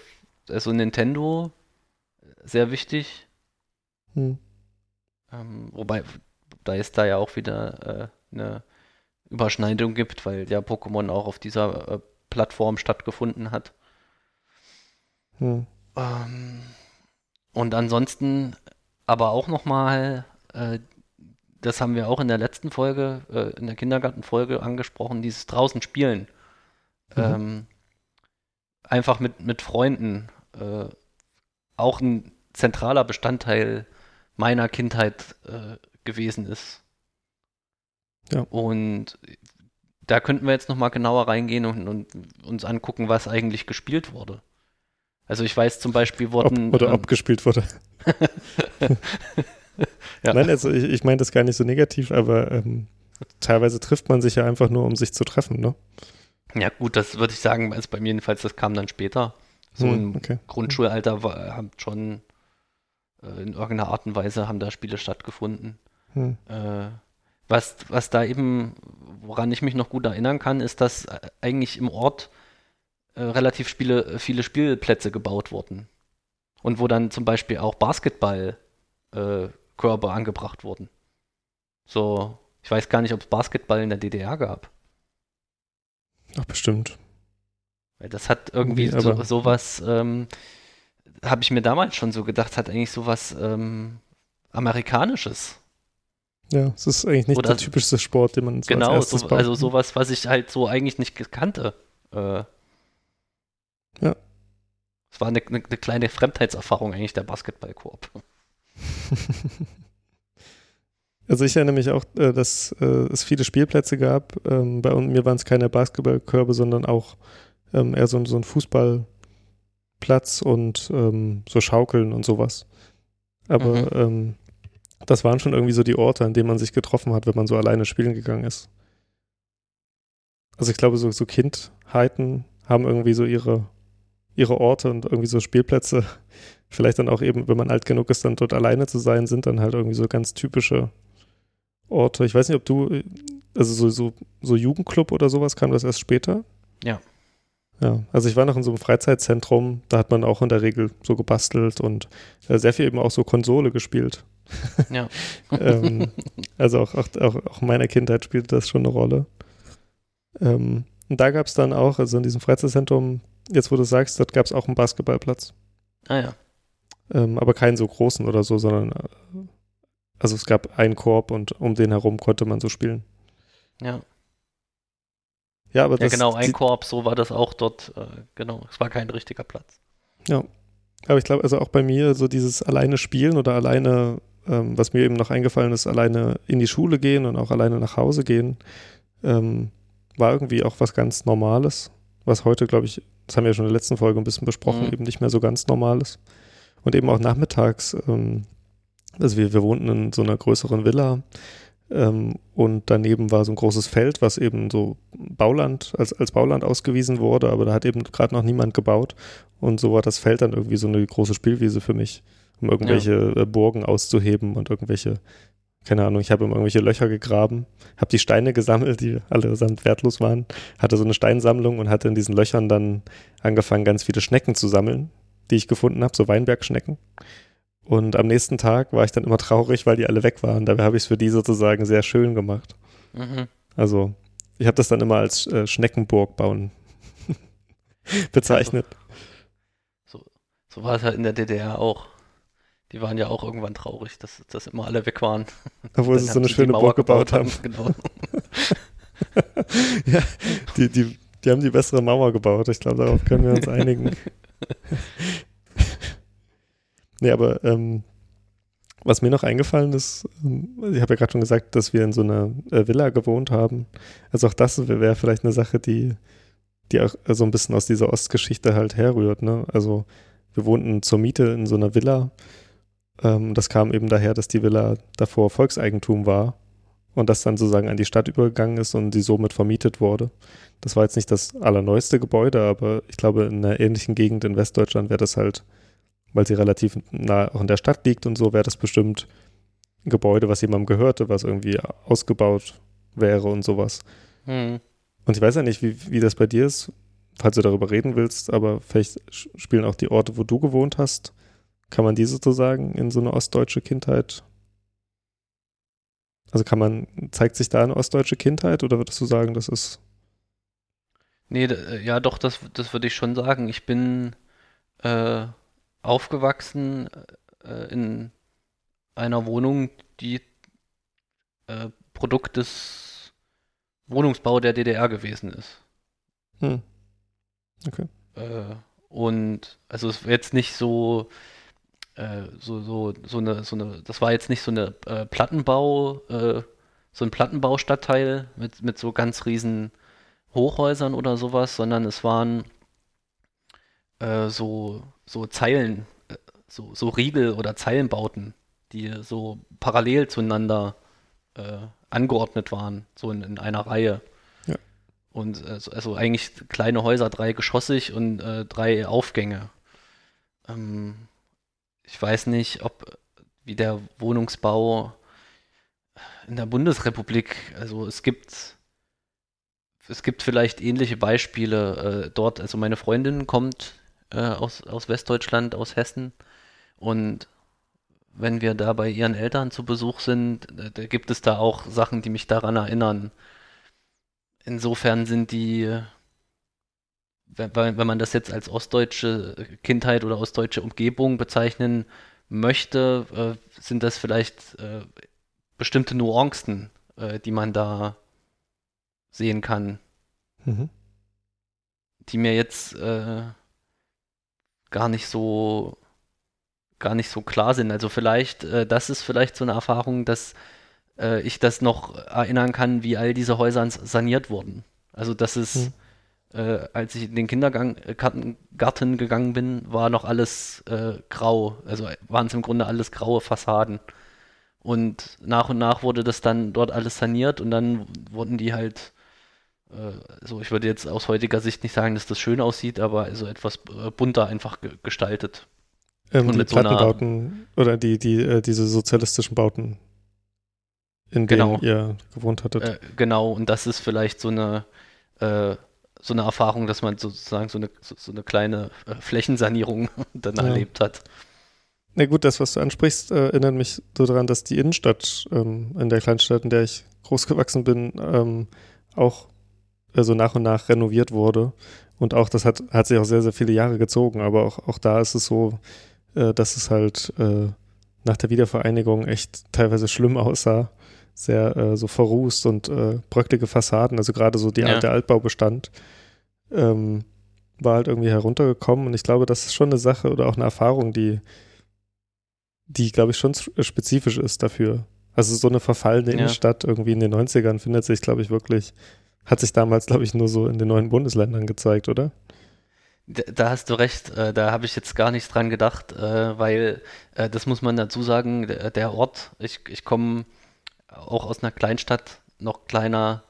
also Nintendo sehr wichtig. Hm. Ähm, wobei da es da ja auch wieder äh, eine Überschneidung gibt, weil ja Pokémon auch auf dieser äh, Plattform stattgefunden hat. Hm. Ähm, und ansonsten aber auch nochmal, äh, das haben wir auch in der letzten Folge, äh, in der Kindergartenfolge angesprochen, dieses draußen spielen. Mhm. Ähm, einfach mit, mit Freunden. Äh, auch ein zentraler Bestandteil meiner Kindheit äh, gewesen ist. Ja. Und da könnten wir jetzt nochmal genauer reingehen und, und uns angucken, was eigentlich gespielt wurde. Also ich weiß zum Beispiel Ob, wurden oder ähm, ob gespielt wurde. Ja. Nein, also ich, ich meine das gar nicht so negativ, aber ähm, teilweise trifft man sich ja einfach nur, um sich zu treffen, ne? Ja, gut, das würde ich sagen, also bei mir jedenfalls, das kam dann später. So Hm, im okay. Grundschulalter war, haben schon äh, in irgendeiner Art und Weise haben da Spiele stattgefunden. Hm. Äh, was, was da eben, woran ich mich noch gut erinnern kann, ist, dass äh, eigentlich im Ort äh, relativ Spiele, viele Spielplätze gebaut wurden. Und wo dann zum Beispiel auch Basketballkörbe äh, angebracht wurden. So, ich weiß gar nicht, ob es Basketball in der DDR gab. Ach, bestimmt. Das hat irgendwie Irgendwie, so, sowas, ähm, habe ich mir damals schon so gedacht, hat eigentlich sowas ähm, Amerikanisches. Ja, es ist eigentlich nicht Oder- der typischste Sport, den man so genau, als so, also sowas, was ich halt so eigentlich nicht kannte. Äh, Ja. Es war eine, eine, eine kleine Fremdheitserfahrung eigentlich, der Basketballkorb. Also ich erinnere mich auch, äh, dass äh, es viele Spielplätze gab. Ähm, bei mir waren es keine Basketballkörbe, sondern auch ähm, eher so, ein- so ein Fußball, Spielplatz und ähm, so Schaukeln und sowas. Aber Mhm. Das waren schon irgendwie so die Orte, an denen man sich getroffen hat, wenn man so alleine spielen gegangen ist. Also ich glaube, so, so Kindheiten haben irgendwie so ihre, ihre Orte und irgendwie so Spielplätze. Vielleicht dann auch eben, wenn man alt genug ist, dann dort alleine zu sein, sind dann halt irgendwie so ganz typische Orte. Ich weiß nicht, ob du, also so, so, so Jugendclub oder sowas kam das erst später? Ja. Ja, also ich war noch in so einem Freizeitzentrum, da hat man auch in der Regel so gebastelt und äh, sehr viel eben auch so Konsole gespielt. Ja. ähm, also auch, auch, auch, auch in meiner Kindheit spielte das schon eine Rolle. Ähm, und da gab es dann auch, also in diesem Freizeitzentrum, jetzt wo du sagst, dort gab es auch einen Basketballplatz. Ah ja. Ähm, aber keinen so großen oder so, sondern äh, also es gab einen Korb und um den herum konnte man so spielen. Ja. Ja, aber Ja, das, genau, ein Korb, so war das auch dort. Äh, genau, es war kein richtiger Platz. aber ich glaube, also auch bei mir so dieses alleine spielen oder alleine, ähm, was mir eben noch eingefallen ist, alleine in die Schule gehen und auch alleine nach Hause gehen, ähm, war irgendwie auch was ganz Normales, was heute, glaube ich, das haben wir ja schon in der letzten Folge ein bisschen besprochen, Mhm. eben nicht mehr so ganz normal ist. Und eben auch nachmittags, ähm, also wir, wir wohnten in so einer größeren Villa ähm, und daneben war so ein großes Feld, was eben so Bauland, als, als Bauland ausgewiesen wurde, aber da hat eben gerade noch niemand gebaut. Und so war das Feld dann irgendwie so eine große Spielwiese für mich, um irgendwelche äh, Burgen auszuheben und irgendwelche, keine Ahnung, ich habe immer irgendwelche Löcher gegraben, habe die Steine gesammelt, die allesamt wertlos waren, hatte so eine Steinsammlung und hatte in diesen Löchern dann angefangen, ganz viele Schnecken zu sammeln, die ich gefunden habe, so Weinbergschnecken. Und am nächsten Tag war ich dann immer traurig, weil die alle weg waren. Dabei habe ich es für die sozusagen sehr schön gemacht. Mhm. Also ich habe das dann immer als äh, Schneckenburg bauen bezeichnet. So war es halt in der DDR auch. Die waren ja auch irgendwann traurig, dass, dass immer alle weg waren. Obwohl sie so eine schöne Burg gebaut haben. Genau. ja, die, die, die haben die bessere Mauer gebaut. Ich glaube, darauf können wir uns einigen. nee, aber ähm, was mir noch eingefallen ist, ähm, ich habe ja gerade schon gesagt, dass wir in so einer äh, Villa gewohnt haben. Also auch das wäre vielleicht eine Sache, die, die auch so ein bisschen aus dieser Ostgeschichte halt herrührt. Ne? Also wir wohnten zur Miete in so einer Villa. Ähm, das kam eben daher, dass die Villa davor Volkseigentum war und das dann sozusagen an die Stadt übergegangen ist und die somit vermietet wurde. Das war jetzt nicht das allerneueste Gebäude, aber ich glaube, in einer ähnlichen Gegend in Westdeutschland wäre das halt, weil sie relativ nah auch in der Stadt liegt und so, wäre das bestimmt ein Gebäude, was jemandem gehörte, was irgendwie ausgebaut wäre und sowas. Hm. Und ich weiß ja nicht, wie, wie das bei dir ist, falls du darüber reden willst, aber vielleicht spielen auch die Orte, wo du gewohnt hast, kann man die sozusagen in so eine ostdeutsche Kindheit also kann man, zeigt sich da eine ostdeutsche Kindheit oder würdest du sagen, das ist. Nee, äh, ja doch, das, das würde ich schon sagen. Ich bin äh, aufgewachsen äh, in einer Wohnung, die äh, Produkt des Wohnungsbau der DDR gewesen ist. Hm. Äh, und also es war jetzt nicht so, äh, so, so, so eine, so eine, das war jetzt nicht so eine äh, Plattenbau, äh, so ein Plattenbaustadtteil mit, mit so ganz riesen Hochhäusern oder sowas, sondern es waren äh, so, so Zeilen, äh, so, so Riegel oder Zeilenbauten, die so parallel zueinander angeordnet waren, so in, in einer Reihe. Ja. Und so- also eigentlich kleine Häuser, drei geschossig und drei Aufgänge. Ähm, ich weiß nicht, ob wie der Wohnungsbau in der Bundesrepublik, also es gibt es gibt vielleicht ähnliche Beispiele äh, dort. Also meine Freundin kommt äh, aus, aus Westdeutschland, aus Hessen. Und wenn wir da bei ihren Eltern zu Besuch sind, da gibt es da auch Sachen, die mich daran erinnern. Insofern sind die, wenn, wenn man das jetzt als ostdeutsche Kindheit oder ostdeutsche Umgebung bezeichnen möchte, äh, sind das vielleicht äh, bestimmte Nuancen, äh, die man da sehen kann Mhm. die mir jetzt äh, gar nicht so gar nicht so klar sind. Also vielleicht, äh, das ist vielleicht so eine Erfahrung, dass äh, ich das noch erinnern kann, wie all diese Häuser saniert wurden. Also dass es Hm. Äh, als ich in den Kindergarten äh, gegangen bin, war noch alles äh, grau. Also waren es im Grunde alles graue Fassaden. Und nach und nach wurde das dann dort alles saniert und dann wurden die halt, äh, so ich würde jetzt aus heutiger Sicht nicht sagen, dass das schön aussieht, aber so etwas äh, bunter einfach ge gestaltet. Ähm, Und die mit so Plattenbauten oder die, die, äh, diese sozialistischen Bauten, in denen Genau. ihr gewohnt hattet. Äh, genau, und das ist vielleicht so eine, äh, so eine Erfahrung, dass man sozusagen so eine, so, so eine kleine äh, Flächensanierung dann Ja. erlebt hat. Na gut, das, was du ansprichst, äh, erinnert mich so daran, dass die Innenstadt ähm, in der Kleinstadt, in der ich groß gewachsen bin, ähm, auch äh, so nach und nach renoviert wurde. Und auch das hat, hat sich auch sehr, sehr viele Jahre gezogen. Aber auch, auch da ist es so, äh, dass es halt äh, nach der Wiedervereinigung echt teilweise schlimm aussah. Sehr äh, so verrußt und äh, bröcklige Fassaden. Also gerade so die, Ja. der Altbaubestand ähm, war halt irgendwie heruntergekommen. Und ich glaube, das ist schon eine Sache oder auch eine Erfahrung, die die, glaube ich, schon spezifisch ist dafür. Also so eine verfallene Ja. Innenstadt irgendwie in den 90ern findet sich, glaube ich, wirklich, hat sich damals, glaube ich, nur so in den neuen Bundesländern gezeigt, oder? Da, hast du recht, äh, da habe ich jetzt gar nicht dran gedacht, äh, weil äh, das muss man dazu sagen, der, der Ort, ich, ich komme auch aus einer Kleinstadt, noch kleiner,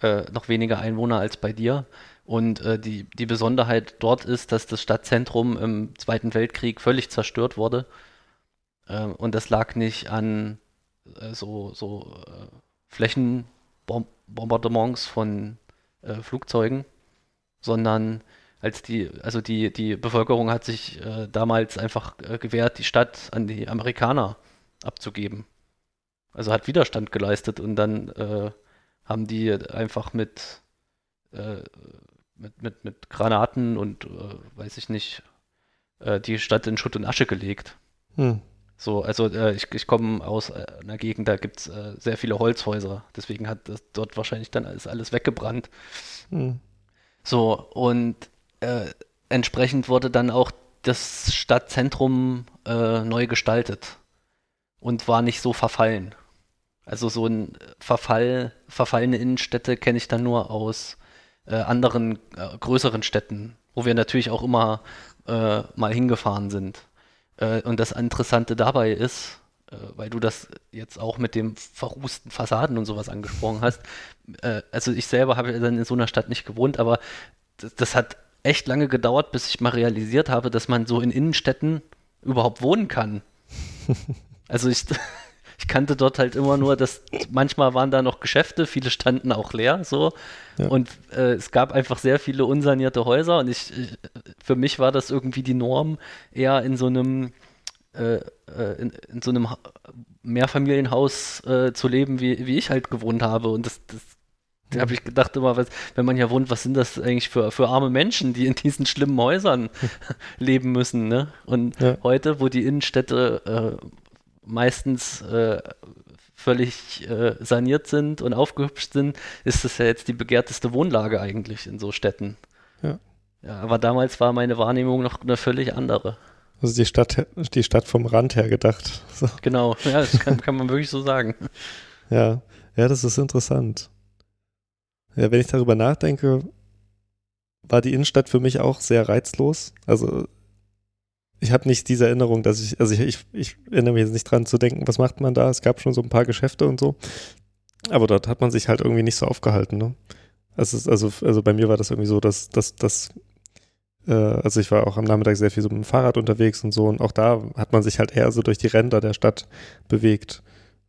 äh, noch weniger Einwohner als bei dir. Und äh, die, die Besonderheit dort ist, dass das Stadtzentrum im Zweiten Weltkrieg völlig zerstört wurde. Äh, und das lag nicht an äh, so, so äh, Flächenbombardements von äh, Flugzeugen, sondern als die, also die, die Bevölkerung hat sich damals einfach gewehrt, die Stadt an die Amerikaner abzugeben. Also hat Widerstand geleistet und dann äh, haben die einfach mit, äh, mit, mit, mit Granaten und äh, weiß ich nicht, äh, die Stadt in Schutt und Asche gelegt. Hm. So, also äh, ich, ich komme aus äh, einer Gegend, da gibt es sehr viele Holzhäuser. Deswegen hat das dort wahrscheinlich dann alles, alles weggebrannt. Hm. So, und entsprechend wurde dann auch das Stadtzentrum neu gestaltet und war nicht so verfallen. Also so ein Verfall, verfallene Innenstädte kenne ich dann nur aus äh, anderen äh, größeren Städten, wo wir natürlich auch immer äh, mal hingefahren sind. Äh, und das Interessante dabei ist, äh, weil du das jetzt auch mit dem verrußten Fassaden und sowas angesprochen hast, äh, also ich selber habe ja dann in so einer Stadt nicht gewohnt, aber das, das hat echt lange gedauert, bis ich mal realisiert habe, dass man so in Innenstädten überhaupt wohnen kann. Also ich, ich kannte dort halt immer nur, dass manchmal waren da noch Geschäfte, viele standen auch leer so Ja. und äh, es gab einfach sehr viele unsanierte Häuser und ich, ich für mich war das irgendwie die Norm, eher in so einem äh, äh, in, in so einem Ha- Mehrfamilienhaus äh, zu leben, wie, wie ich halt gewohnt habe und das, das da habe ich gedacht immer, was, wenn man ja wohnt, was sind das eigentlich für, für arme Menschen, die in diesen schlimmen Häusern leben müssen, ne? Und Ja. heute, wo die Innenstädte äh, meistens äh, völlig äh, saniert sind und aufgehübscht sind, ist das ja jetzt die begehrteste Wohnlage eigentlich in so Städten. Ja. Ja, aber damals war meine Wahrnehmung noch eine völlig andere. Also die Stadt, die Stadt vom Rand her gedacht. So. Genau, ja, das kann, kann man wirklich so sagen. Ja, ja, das ist interessant. Ja, wenn ich darüber nachdenke, war die Innenstadt für mich auch sehr reizlos. Also ich habe nicht diese Erinnerung, dass ich, also ich, ich, ich erinnere mich jetzt nicht dran zu denken, was macht man da? Es gab schon so ein paar Geschäfte und so. Aber dort hat man sich halt irgendwie nicht so aufgehalten, ne? Ist, also, also bei mir war das irgendwie so, dass, dass, dass äh, also ich war auch am Nachmittag sehr viel so mit dem Fahrrad unterwegs und so und auch da hat man sich halt eher so durch die Ränder der Stadt bewegt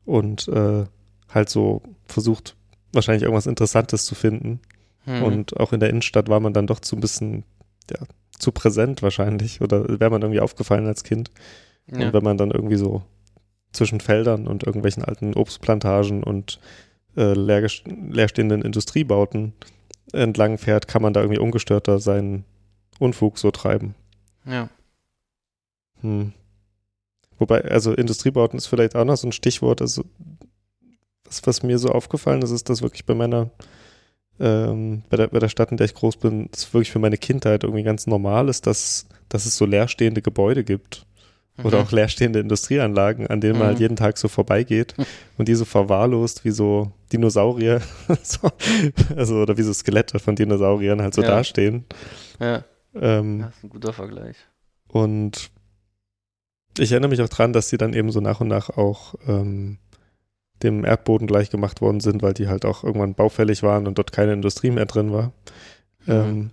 und äh, halt so versucht, wahrscheinlich irgendwas Interessantes zu finden. Hm. Und auch in der Innenstadt war man dann doch zu ein bisschen, ja, zu präsent wahrscheinlich oder wäre man irgendwie aufgefallen als Kind. ja. Und wenn man dann irgendwie so zwischen Feldern und irgendwelchen alten Obstplantagen und äh, leer, leerstehenden Industriebauten entlang fährt, kann man da irgendwie ungestörter seinen Unfug so treiben. ja. Hm. Wobei, also Industriebauten ist vielleicht auch noch so ein Stichwort. Also, was, was mir so aufgefallen ist, ist, dass wirklich bei meiner, ähm, bei, der, bei der Stadt, in der ich groß bin, das wirklich für meine Kindheit irgendwie ganz normal ist, dass, dass es so leerstehende Gebäude gibt. Oder Mhm. auch leerstehende Industrieanlagen, an denen man Mhm. halt jeden Tag so vorbeigeht und die so verwahrlost wie so Dinosaurier, so, also oder wie so Skelette von Dinosauriern halt so Ja. dastehen. Ja, Ähm, das ist ein guter Vergleich. Und ich erinnere mich auch dran, dass die dann eben so nach und nach auch ähm, dem Erdboden gleichgemacht worden sind, weil die halt auch irgendwann baufällig waren und dort keine Industrie mehr drin war. Mhm. Ähm,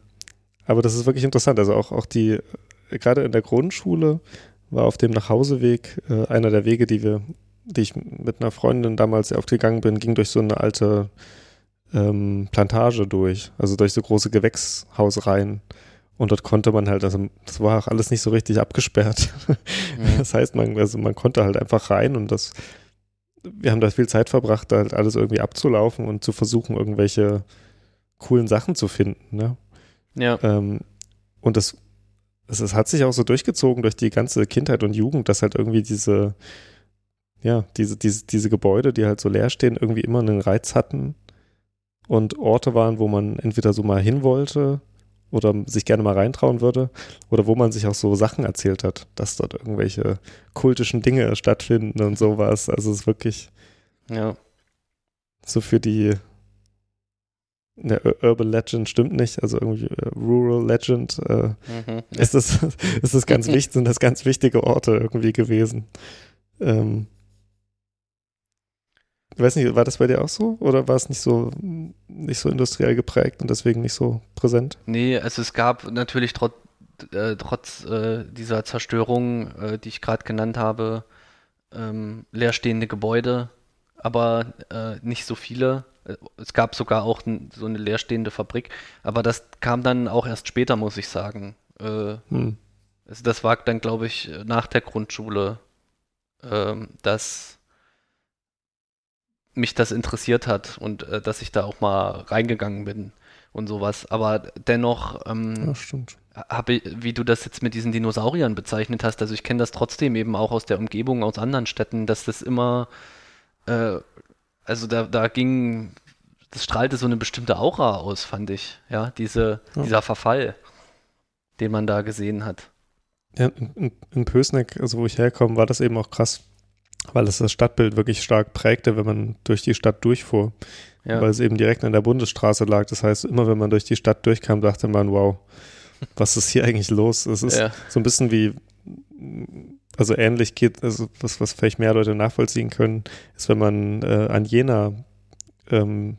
aber das ist wirklich interessant. Also auch, auch die, gerade in der Grundschule war auf dem Nachhauseweg äh, einer der Wege, die wir, die ich mit einer Freundin damals sehr oft gegangen bin, ging durch so eine alte ähm, Plantage durch, also durch so große Gewächshausreihen. Und dort konnte man halt, also das war auch alles nicht so richtig abgesperrt. Mhm. Das heißt, man, also man konnte halt einfach rein und das, wir haben da viel Zeit verbracht, da halt alles irgendwie abzulaufen und zu versuchen, irgendwelche coolen Sachen zu finden. Ne? Ja, Ähm, und das, es, es hat sich auch so durchgezogen durch die ganze Kindheit und Jugend, dass halt irgendwie diese, ja, diese, diese, diese Gebäude, die halt so leer stehen, irgendwie immer einen Reiz hatten und Orte waren, wo man entweder so mal hin wollte oder sich gerne mal reintrauen würde oder wo man sich auch so Sachen erzählt hat, dass dort irgendwelche kultischen Dinge stattfinden und sowas. Also es ist wirklich ja. so für die ne, Ur- Urban Legend stimmt nicht, also irgendwie äh, Rural Legend äh, Mhm. ist das, ist das ganz wichtig, sind das ganz wichtige Orte irgendwie gewesen. Ähm, ich weiß nicht, war das bei dir auch so oder war es nicht so nicht so industriell geprägt und deswegen nicht so präsent? Nee, also es gab natürlich trotz, äh, trotz äh, dieser Zerstörung, äh, die ich gerade genannt habe, ähm, leerstehende Gebäude, aber äh, nicht so viele. Es gab sogar auch so eine leerstehende Fabrik, aber das kam dann auch erst später, muss ich sagen. Äh, Hm. also das war dann, glaube ich, nach der Grundschule, ähm, dass mich das interessiert hat und äh, dass ich da auch mal reingegangen bin und sowas. Aber dennoch ähm, Ja, habe ich, wie du das jetzt mit diesen Dinosauriern bezeichnet hast, also ich kenne das trotzdem eben auch aus der Umgebung, aus anderen Städten, dass das immer, äh, also da, da ging, das strahlte so eine bestimmte Aura aus, fand ich, ja, diese, Ja. dieser Verfall, den man da gesehen hat. Ja, in, in, in Pösneck, also wo ich herkomme, war das eben auch krass, weil es das Stadtbild wirklich stark prägte, wenn man durch die Stadt durchfuhr, Ja, weil es eben direkt an der Bundesstraße lag. Das heißt, immer wenn man durch die Stadt durchkam, dachte man, wow, was ist hier eigentlich los? Es ist ja, so ein bisschen wie, also ähnlich geht, also was, was vielleicht mehr Leute nachvollziehen können, ist, wenn man äh, an Jena ähm,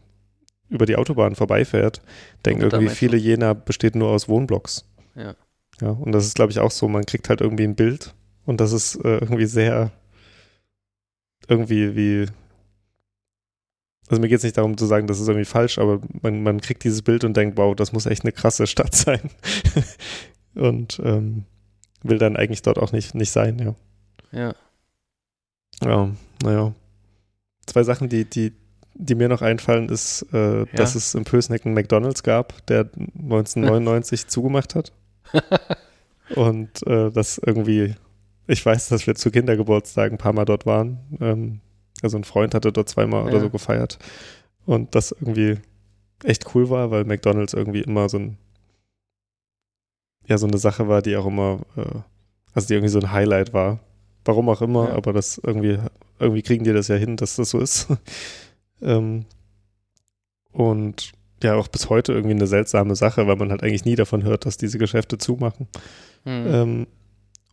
über die Autobahn vorbeifährt, denken irgendwie viele Jena besteht nur aus Wohnblocks. Ja. Ja, und das ist, glaube ich, auch so, man kriegt halt irgendwie ein Bild und das ist äh, irgendwie sehr, irgendwie wie, also mir geht es nicht darum zu sagen, das ist irgendwie falsch, aber man, man kriegt dieses Bild und denkt, wow, das muss echt eine krasse Stadt sein. und ähm, will dann eigentlich dort auch nicht, nicht sein, ja. ja, Ja, naja. Zwei Sachen, die, die, die mir noch einfallen, ist, äh, dass es in Pösneck einen McDonalds gab, der 1999 zugemacht hat. Und äh, das irgendwie, ich weiß, dass wir zu Kindergeburtstagen ein paar Mal dort waren. Ähm, also ein Freund hatte dort zweimal oder Ja. so gefeiert. Und das irgendwie echt cool war, weil McDonalds irgendwie immer so ein, ja, so eine Sache war, die auch immer, äh, also die irgendwie so ein Highlight war. Warum auch immer, Ja. aber das irgendwie, irgendwie kriegen die das ja hin, dass das so ist. ähm, und ja, auch bis heute irgendwie eine seltsame Sache, weil man halt eigentlich nie davon hört, dass diese Geschäfte zumachen. hm, Ähm,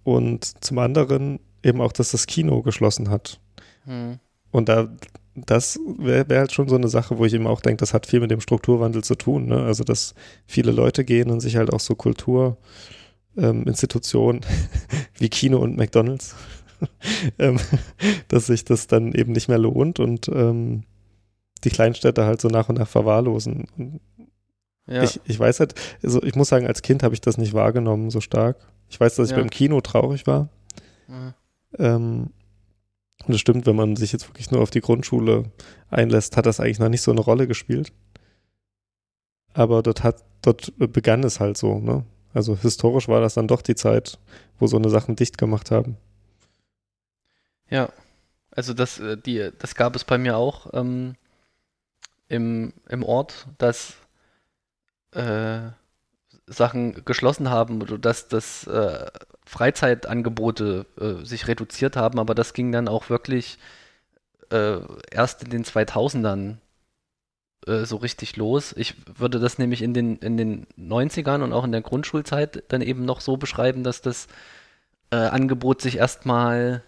und zum anderen eben auch, dass das Kino geschlossen hat. hm, Und da, das wäre wär halt schon so eine Sache, wo ich eben auch denke, das hat viel mit dem Strukturwandel zu tun. Ne? Also, dass viele Leute gehen und sich halt auch so Kulturinstitutionen wie Kino und McDonalds, ähm, dass sich das dann eben nicht mehr lohnt und ähm, die Kleinstädte halt so nach und nach verwahrlosen. Und ja, ich, ich weiß halt, also ich muss sagen, als Kind habe ich das nicht wahrgenommen so stark. Ich weiß, dass ich Ja. beim Kino traurig war. hm, Ähm, und es stimmt, wenn man sich jetzt wirklich nur auf die Grundschule einlässt, hat das eigentlich noch nicht so eine Rolle gespielt. Aber dort hat, dort begann es halt so, ne? Also historisch war das dann doch die Zeit, wo so eine Sachen dicht gemacht haben. Ja, also das, äh, die, das gab es bei mir auch ähm, im, im Ort, dass äh, Sachen geschlossen haben oder dass das äh, Freizeitangebote äh, sich reduziert haben, aber das ging dann auch wirklich äh, erst in den 2000ern äh, so richtig los. Ich würde das nämlich in den, in den 90ern und auch in der Grundschulzeit dann eben noch so beschreiben, dass das äh, Angebot sich erstmal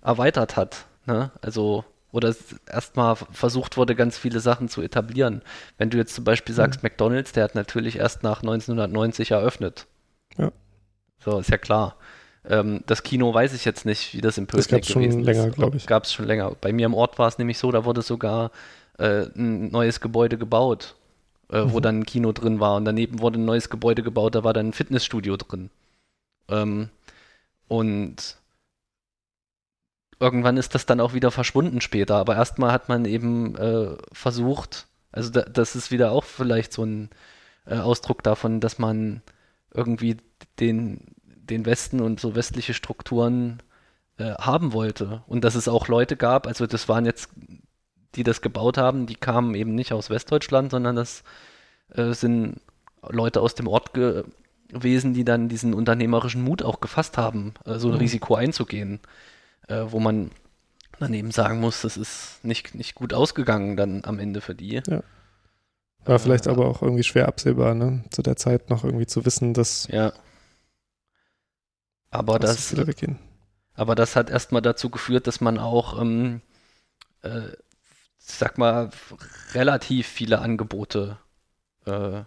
erweitert hat. Ne? Also, oder erstmal versucht wurde, ganz viele Sachen zu etablieren. Wenn du jetzt zum Beispiel sagst, mhm. McDonalds, der hat natürlich erst nach 1990 eröffnet. Ja. So, ist ja klar. Ähm, das Kino weiß ich jetzt nicht, wie das gewesen ist. Das gab es schon länger, glaube ich. Gab es schon länger. Bei mir im Ort war es nämlich so, da wurde sogar äh, ein neues Gebäude gebaut, äh, mhm. wo dann ein Kino drin war. Und daneben wurde ein neues Gebäude gebaut, da war dann ein Fitnessstudio drin. Ähm, und irgendwann ist das dann auch wieder verschwunden später. Aber erstmal hat man eben äh, versucht, also da, das ist wieder auch vielleicht so ein äh, Ausdruck davon, dass man irgendwie den, den Westen und so westliche Strukturen äh, haben wollte. Und dass es auch Leute gab, also das waren jetzt, die das gebaut haben, die kamen eben nicht aus Westdeutschland, sondern das äh, sind Leute aus dem Ort gewesen, die dann diesen unternehmerischen Mut auch gefasst haben, äh, so ein mhm. Risiko einzugehen, äh, wo man dann eben sagen muss, das ist nicht, nicht gut ausgegangen dann am Ende für die. Ja. War vielleicht äh, aber auch irgendwie schwer absehbar, ne? Zu der Zeit noch irgendwie zu wissen, dass ja. Aber das, aber das hat erstmal dazu geführt, dass man auch, ähm, äh, sag mal, relativ viele Angebote äh,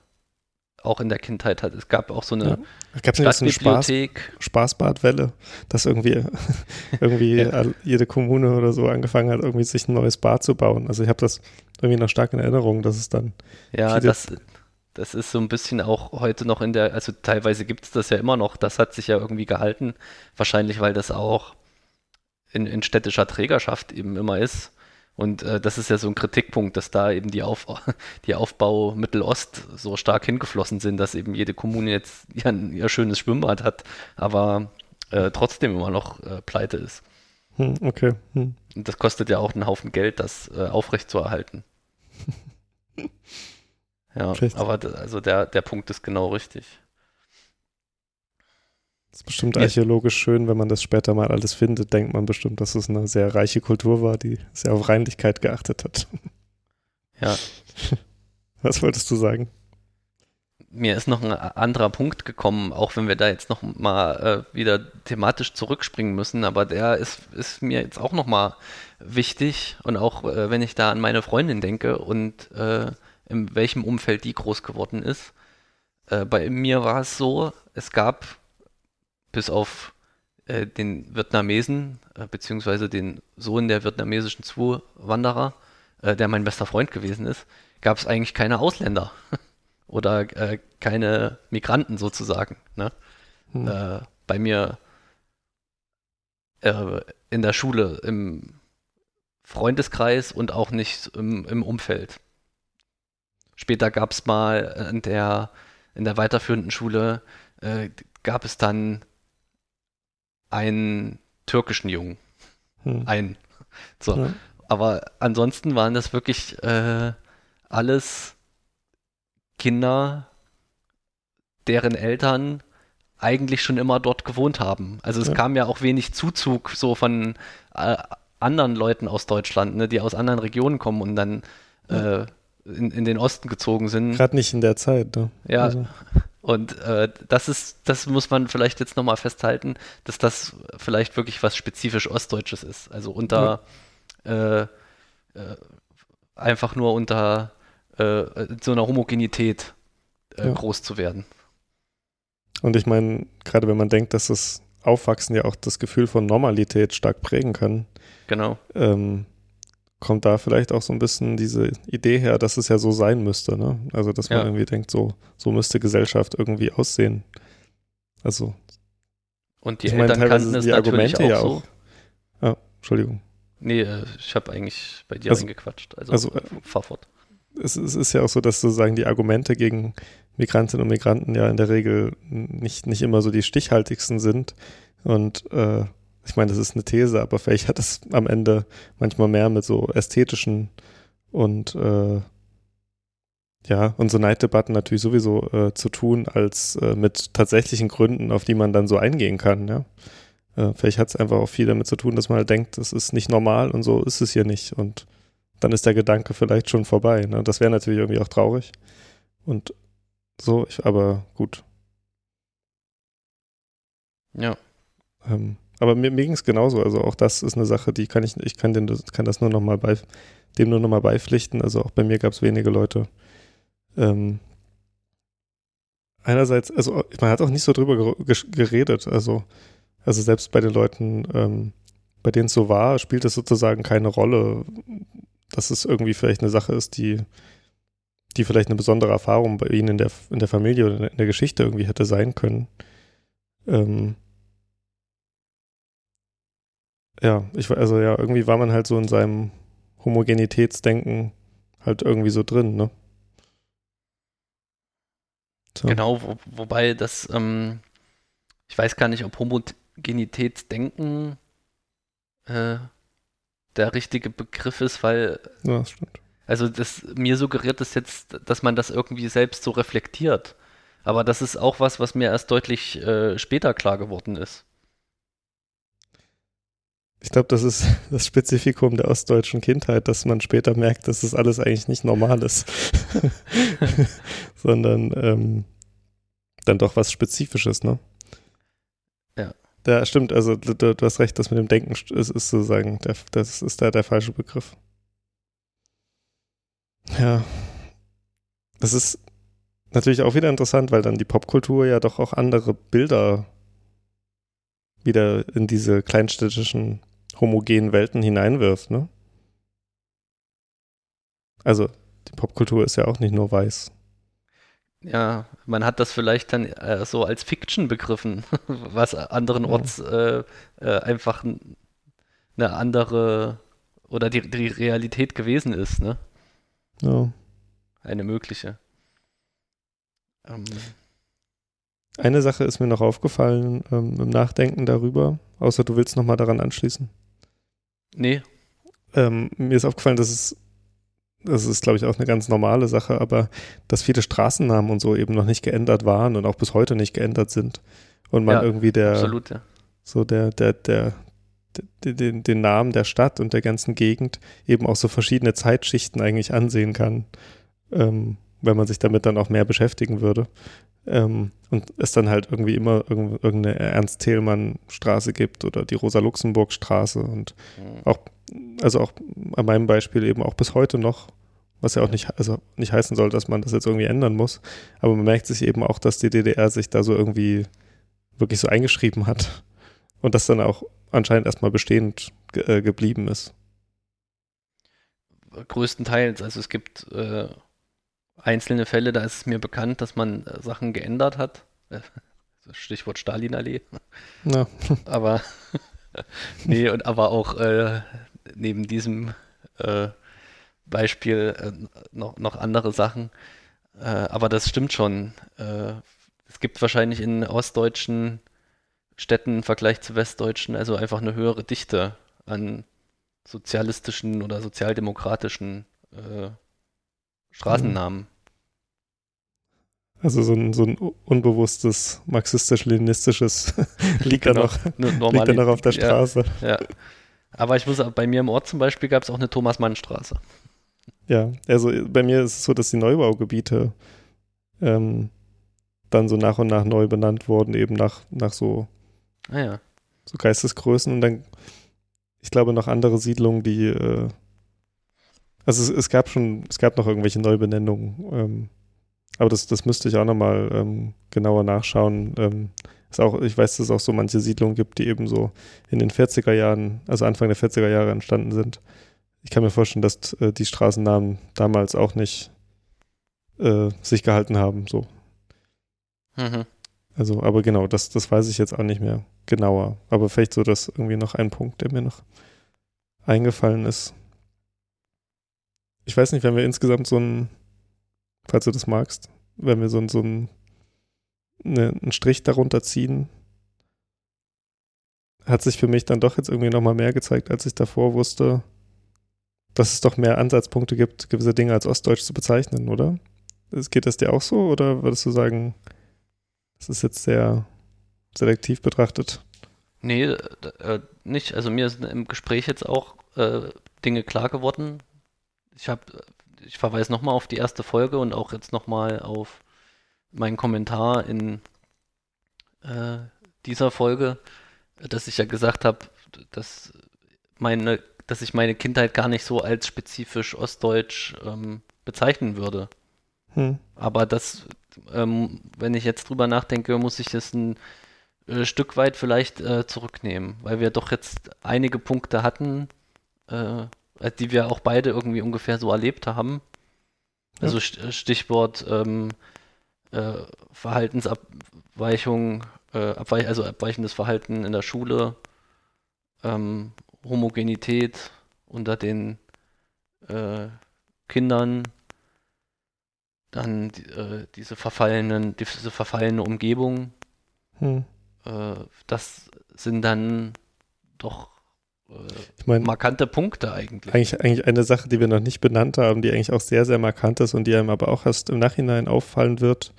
auch in der Kindheit hat. Es gab auch so eine ja. Stadtbibliothek. So eine Spaßbadwelle, dass irgendwie, irgendwie ja. jede Kommune oder so angefangen hat, irgendwie sich ein neues Bad zu bauen. Also ich habe das irgendwie noch stark in Erinnerung, dass es dann. Ja, das, das ist so ein bisschen auch heute noch in der, also teilweise gibt es das ja immer noch, das hat sich ja irgendwie gehalten, wahrscheinlich weil das auch in, in städtischer Trägerschaft eben immer ist. Und äh, das ist ja so ein Kritikpunkt, dass da eben die, Auf die Aufbau Mittelost so stark hingeflossen sind, dass eben jede Kommune jetzt ja, ihr schönes Schwimmbad hat, aber äh, trotzdem immer noch äh, pleite ist. Hm, okay. Hm. Und das kostet ja auch einen Haufen Geld, das äh, aufrechtzuerhalten. Ja, Vielleicht. aber also der, der Punkt ist genau richtig. Das ist bestimmt archäologisch schön, wenn man das später mal alles findet, denkt man bestimmt, dass es eine sehr reiche Kultur war, die sehr auf Reinlichkeit geachtet hat. Ja. Was wolltest du sagen? Mir ist noch ein anderer Punkt gekommen, auch wenn wir da jetzt noch mal äh, wieder thematisch zurückspringen müssen, aber der ist, ist mir jetzt auch noch mal wichtig und auch äh, wenn ich da an meine Freundin denke und äh, in welchem Umfeld die groß geworden ist. Äh, bei mir war es so, es gab bis auf äh, den Vietnamesen, äh, beziehungsweise den Sohn der vietnamesischen Zuwanderer, äh, der mein bester Freund gewesen ist, gab es eigentlich keine Ausländer oder äh, keine Migranten sozusagen. Ne? Hm. Äh, bei mir in der Schule, im Freundeskreis und auch nicht im, im Umfeld. Später gab es mal in der, in der weiterführenden Schule, äh, gab es dann einen türkischen Jungen. Hm. Einen. So. Ja. Aber ansonsten waren das wirklich äh, alles Kinder, deren Eltern eigentlich schon immer dort gewohnt haben. Also es ja. kam ja auch wenig Zuzug so von äh, anderen Leuten aus Deutschland, ne, die aus anderen Regionen kommen und dann ja. äh, in, in den Osten gezogen sind. Gerade nicht in der Zeit, ne? Ja. Also. Und äh, das ist, das muss man vielleicht jetzt nochmal festhalten, dass das vielleicht wirklich was spezifisch Ostdeutsches ist. Also unter ja. äh, äh, einfach nur unter äh, so einer Homogenität ja. groß zu werden. Und ich meine, gerade wenn man denkt, dass das Aufwachsen ja auch das Gefühl von Normalität stark prägen kann. Genau. Ähm, kommt da vielleicht auch so ein bisschen diese Idee her, dass es ja so sein müsste. Ne? Also, dass man ja. irgendwie denkt, so, so müsste Gesellschaft irgendwie aussehen. Also. Und die ich Eltern meine, kannten es natürlich auch, ja auch so. Ah, Entschuldigung. Nee, äh, ich habe eigentlich bei dir also, eingequatscht. Also, also äh, fahr fort. Es, es, ist ja auch so, dass sozusagen die Argumente gegen Migrantinnen und Migranten ja in der Regel nicht, nicht immer so die stichhaltigsten sind. Und äh, ich meine, das ist eine These, aber vielleicht hat es am Ende manchmal mehr mit so ästhetischen und äh, ja, und so Neiddebatten natürlich sowieso äh, zu tun, als äh, mit tatsächlichen Gründen, auf die man dann so eingehen kann, ja. Äh, vielleicht hat es einfach auch viel damit zu tun, dass man halt denkt, das ist nicht normal und so ist es hier nicht. Und dann ist der Gedanke vielleicht schon vorbei. Ne? Das wäre natürlich irgendwie auch traurig. Und so, ich, aber gut. Ja. Ähm, aber mir, mir ging es genauso. Also auch das ist eine Sache, die kann ich, ich kann, den, kann das nur noch mal bei, dem nur noch mal beipflichten. Also auch bei mir gab es wenige Leute. Ähm, einerseits, also man hat auch nicht so drüber geredet. Also, also selbst bei den Leuten, ähm, bei denen es so war, spielt es sozusagen keine Rolle, dass es irgendwie vielleicht eine Sache ist, die, die vielleicht eine besondere Erfahrung bei ihnen in der, in der Familie oder in der Geschichte irgendwie hätte sein können. Ähm, ja, ich also ja, irgendwie war man halt so in seinem Homogenitätsdenken halt irgendwie so drin, ne? So. Genau, wo, wobei das, ähm, ich weiß gar nicht, ob Homogenitätsdenken äh, der richtige Begriff ist, weil. Ja, das stimmt. Also das, mir suggeriert es das jetzt, dass man das irgendwie selbst so reflektiert. Aber das ist auch was, was mir erst deutlich äh, später klar geworden ist. Ich glaube, das ist das Spezifikum der ostdeutschen Kindheit, dass man später merkt, dass das alles eigentlich nicht normal ist, sondern ähm, dann doch was Spezifisches, ne? Ja. Ja, stimmt. Also du, du hast recht, das mit dem Denken ist, ist sozusagen, der, das ist da der falsche Begriff. Ja. Das ist natürlich auch wieder interessant, weil dann die Popkultur ja doch auch andere Bilder wieder in diese kleinstädtischen homogenen Welten hineinwirft, ne? Also, die Popkultur ist ja auch nicht nur weiß. Ja, man hat das vielleicht dann äh, so als Fiction begriffen, was anderenorts äh, äh, einfach eine andere oder die, die Realität gewesen ist, ne? Ja. Eine mögliche. Ähm. Eine Sache ist mir noch aufgefallen ähm, im Nachdenken darüber, außer du willst nochmal daran anschließen. Nee. Ähm, mir ist aufgefallen, dass es, das ist, glaube ich, auch eine ganz normale Sache, aber dass viele Straßennamen und so eben noch nicht geändert waren und auch bis heute nicht geändert sind. Und man ja, irgendwie der, absolut, ja. so der, der, der, den, den Namen der Stadt und der ganzen Gegend eben auch so verschiedene Zeitschichten eigentlich ansehen kann, ähm, wenn man sich damit dann auch mehr beschäftigen würde. Ähm, und es dann halt irgendwie immer irgendeine Ernst-Thälmann-Straße gibt oder die Rosa-Luxemburg-Straße und mhm. auch, also auch an meinem Beispiel eben auch bis heute noch, was ja auch nicht, also nicht heißen soll, dass man das jetzt irgendwie ändern muss, aber man merkt sich eben auch, dass die DDR sich da so irgendwie wirklich so eingeschrieben hat und das dann auch anscheinend erstmal bestehend ge äh, geblieben ist. Größtenteils, also es gibt äh einzelne Fälle, da ist es mir bekannt, dass man äh, Sachen geändert hat. Äh, Stichwort Stalinallee. Ja. Aber nee, und aber auch äh, neben diesem äh, Beispiel äh, noch, noch andere Sachen. Äh, aber das stimmt schon. es gibt wahrscheinlich in ostdeutschen Städten im Vergleich zu westdeutschen also einfach eine höhere Dichte an sozialistischen oder sozialdemokratischen Straßennamen. Also so ein, so ein unbewusstes marxistisch-leninistisches liegt, genau. da noch, liegt da noch auf der Straße. Ja, ja. Aber ich muss bei mir im Ort zum Beispiel gab es auch eine Thomas-Mann-Straße. Ja, also bei mir ist es so, dass die Neubaugebiete ähm, dann so nach und nach neu benannt wurden, eben nach, nach so, ah, ja. so Geistesgrößen und dann, ich glaube, noch andere Siedlungen, die äh, also es, es, gab schon, es gab noch irgendwelche Neubenennungen, ähm, aber das, das müsste ich auch nochmal ähm, genauer nachschauen. Ähm, ist auch, ich weiß, dass es auch so manche Siedlungen gibt, die eben so in den 40er Jahren, also Anfang der 40er Jahre entstanden sind. Ich kann mir vorstellen, dass äh, die Straßennamen damals auch nicht äh, sich gehalten haben, so. Mhm. Also, aber genau, das, das weiß ich jetzt auch nicht mehr genauer. Aber vielleicht so das irgendwie noch ein Punkt, der mir noch eingefallen ist ich weiß nicht, wenn wir insgesamt so ein, falls du das magst, wenn wir so, so ein, eine, einen Strich darunter ziehen, hat sich für mich dann doch jetzt irgendwie nochmal mehr gezeigt, als ich davor wusste, dass es doch mehr Ansatzpunkte gibt, gewisse Dinge als Ostdeutsch zu bezeichnen, oder? Es- Geht das dir auch so oder würdest du sagen, das ist jetzt sehr selektiv betrachtet? Nee, äh, äh, nicht. Also mir sind im Gespräch jetzt auch äh, Dinge klar geworden. Ich habe, ich verweise nochmal auf die erste Folge und auch jetzt nochmal auf meinen Kommentar in äh, dieser Folge, dass ich ja gesagt habe, dass meine, dass ich meine Kindheit gar nicht so als spezifisch ostdeutsch ähm, bezeichnen würde. Hm. Aber das, ähm, wenn ich jetzt drüber nachdenke, muss ich das ein äh, Stück weit vielleicht äh, zurücknehmen, weil wir doch jetzt einige Punkte hatten, äh, die wir auch beide irgendwie ungefähr so erlebt haben. Also St- Stichwort ähm, äh, Verhaltensabweichung, äh, abweich also abweichendes Verhalten in der Schule, ähm, Homogenität unter den äh, Kindern, dann äh, diese verfallenen, diese verfallene Umgebung, Hm. äh, das sind dann doch äh, Ich meine, markante Punkte eigentlich. eigentlich, eigentlich eine Sache, die wir noch nicht benannt haben, die eigentlich auch sehr, sehr markant ist und die einem aber auch erst im Nachhinein auffallen wird,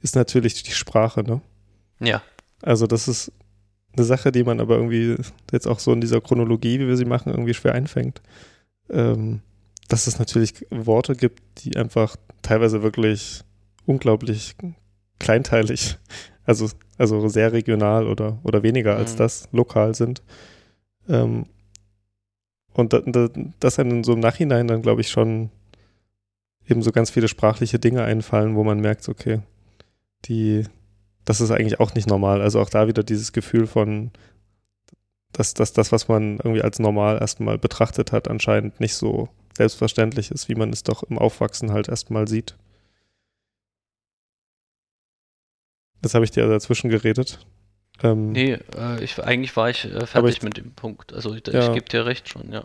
ist natürlich die Sprache, ne? Ja, Also das ist eine Sache, die man aber irgendwie jetzt auch so in dieser Chronologie, wie wir sie machen, irgendwie schwer einfängt. Ähm, dass es natürlich Worte gibt, die einfach teilweise wirklich unglaublich kleinteilig, also, also sehr regional oder, oder weniger als Mhm. das lokal sind. Ähm, und da, da, dass einem so im Nachhinein dann, glaube ich, schon eben so ganz viele sprachliche Dinge einfallen, wo man merkt, okay, die, das ist eigentlich auch nicht normal. Also auch da wieder dieses Gefühl von, dass, dass das, was man irgendwie als normal erstmal betrachtet hat, anscheinend nicht so selbstverständlich ist, wie man es doch im Aufwachsen halt erstmal sieht. Das habe ich dir dazwischen geredet. Ähm, nee, äh, ich, eigentlich war ich äh, fertig ich- mit dem Punkt. Also ich, Ja. ich gebe dir recht schon, ja.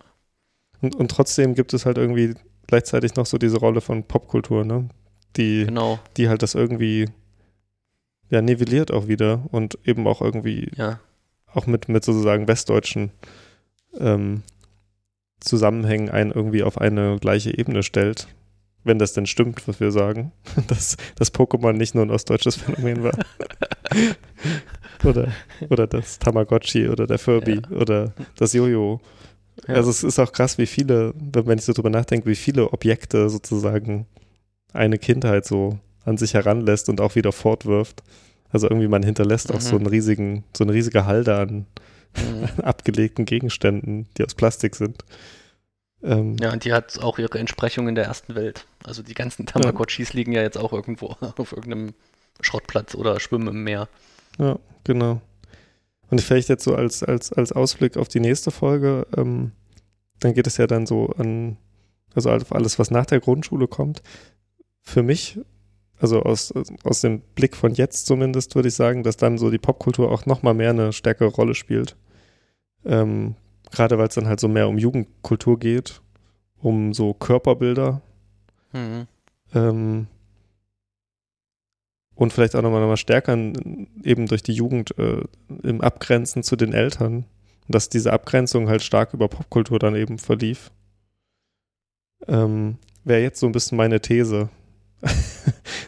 und, und trotzdem gibt es halt irgendwie gleichzeitig noch so diese Rolle von Popkultur, ne? Die, Genau, die halt das irgendwie ja nivelliert auch wieder und eben auch irgendwie ja. auch mit, mit sozusagen westdeutschen ähm, Zusammenhängen einen irgendwie auf eine gleiche Ebene stellt. Wenn das denn stimmt, was wir sagen, dass das Pokémon nicht nur ein ostdeutsches Phänomen war. oder, oder das Tamagotchi oder der Furby oder das Jojo. Ja. Also es ist auch krass, wie viele, wenn ich so drüber nachdenke, wie viele Objekte sozusagen eine Kindheit so an sich heranlässt und auch wieder fortwirft. Also irgendwie man hinterlässt auch Mhm. so einen riesigen, so eine riesige Halde an Mhm. abgelegten Gegenständen, die aus Plastik sind. Ähm, Ja, und die hat auch ihre Entsprechung in der ersten Welt. Also die ganzen Tamagotchis liegen ja jetzt auch irgendwo auf irgendeinem Schrottplatz oder schwimmen im Meer. Ja, genau. Und vielleicht jetzt so als, als, als Ausblick auf die nächste Folge, ähm, dann geht es ja dann so an, also auf alles, was nach der Grundschule kommt. Für mich, also aus, aus dem Blick von jetzt zumindest, würde ich sagen, dass dann so die Popkultur auch nochmal mehr eine stärkere Rolle spielt. Ähm, Gerade weil es dann halt so mehr um Jugendkultur geht, um so Körperbilder, Mhm. ähm, und vielleicht auch nochmal noch mal stärker eben durch die Jugend äh, im Abgrenzen zu den Eltern. Dass diese Abgrenzung halt stark über Popkultur dann eben verlief. Ähm, Wäre jetzt so ein bisschen meine These.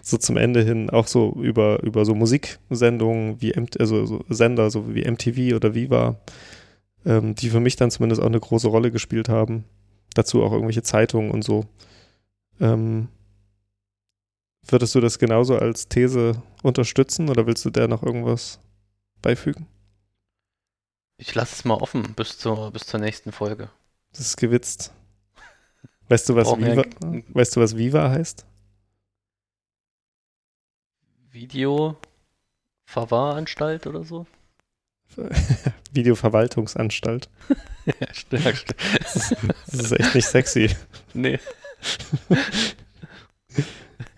so zum Ende hin auch so über, über so Musiksendungen wie also so Sender, so wie MTV oder Viva, ähm, die für mich dann zumindest auch eine große Rolle gespielt haben. Dazu auch irgendwelche Zeitungen und so. Ähm, Würdest du das genauso als These unterstützen oder willst du der noch irgendwas beifügen? Ich lasse es mal offen bis zur, bis zur nächsten Folge. Das ist gewitzt. Weißt du, was Brauchen wir Viva, weißt du, was Viva heißt? Video Verwahranstalt oder so? Videoverwaltungsanstalt. ja, ja, stimmt. Das ist echt nicht sexy. nee.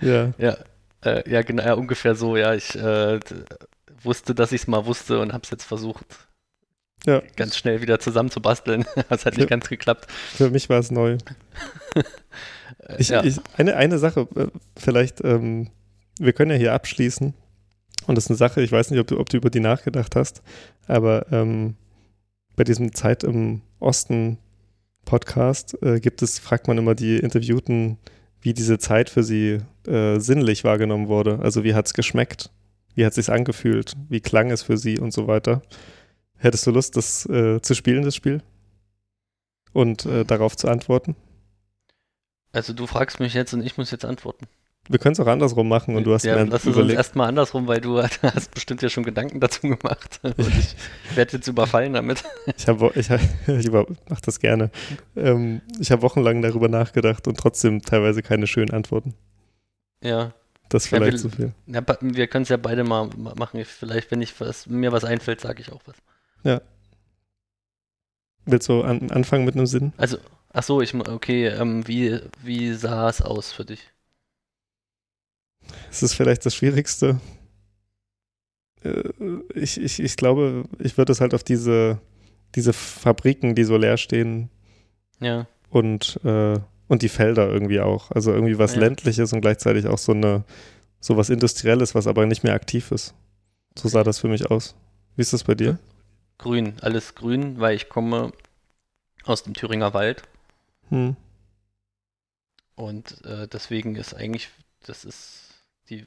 Ja, Ja, äh, ja, genau, ja, ungefähr so, ja. Ich äh, wusste, dass ich es mal wusste und habe es jetzt versucht, ja. ganz schnell wieder zusammenzubasteln. Das hat Ja. nicht ganz geklappt. Für mich war es neu. Äh, Ich, ja. ich, eine, eine Sache, äh, vielleicht, ähm, wir können ja hier abschließen. Und das ist eine Sache, ich weiß nicht, ob du, ob du über die nachgedacht hast, aber ähm, bei diesem Zeit im Osten Podcast äh, gibt es, fragt man immer die Interviewten, wie diese Zeit für sie äh, sinnlich wahrgenommen wurde. Also wie hat es geschmeckt? Wie hat es sich angefühlt? Wie klang es für sie und so weiter? Hättest du Lust, das äh, zu spielen, das Spiel? Und äh, darauf zu antworten? Also du fragst mich jetzt und ich muss jetzt antworten. Wir können es auch andersrum machen und du hast ja, mir lass es uns überlegt. erstmal andersrum, weil du hast bestimmt ja schon Gedanken dazu gemacht. Und ich werde jetzt überfallen damit. Ich habe, ich, ich über- mach das gerne. Ähm, ich habe wochenlang darüber nachgedacht und trotzdem teilweise keine schönen Antworten. Ja, Das ist Ja, vielleicht wir- zu viel. ja wir können es ja beide mal ma- machen. Vielleicht, wenn ich was, mir was einfällt, sage ich auch was. Willst du an, anfangen mit einem Sinn? Also, ach so, ich, okay, ähm, wie, wie sah es aus für dich? Es ist vielleicht das Schwierigste. Äh, Ich, ich, ich glaube, ich würde es halt auf diese, diese Fabriken, die so leer stehen Ja, und, äh, und die Felder irgendwie auch. Also irgendwie was Ja. ländliches und gleichzeitig auch so eine so was Industrielles, was aber nicht mehr aktiv ist. So sah das für mich aus. Wie ist das bei dir? grün, alles grün, weil ich komme aus dem Thüringer Wald Hm. und äh, deswegen ist eigentlich, das ist die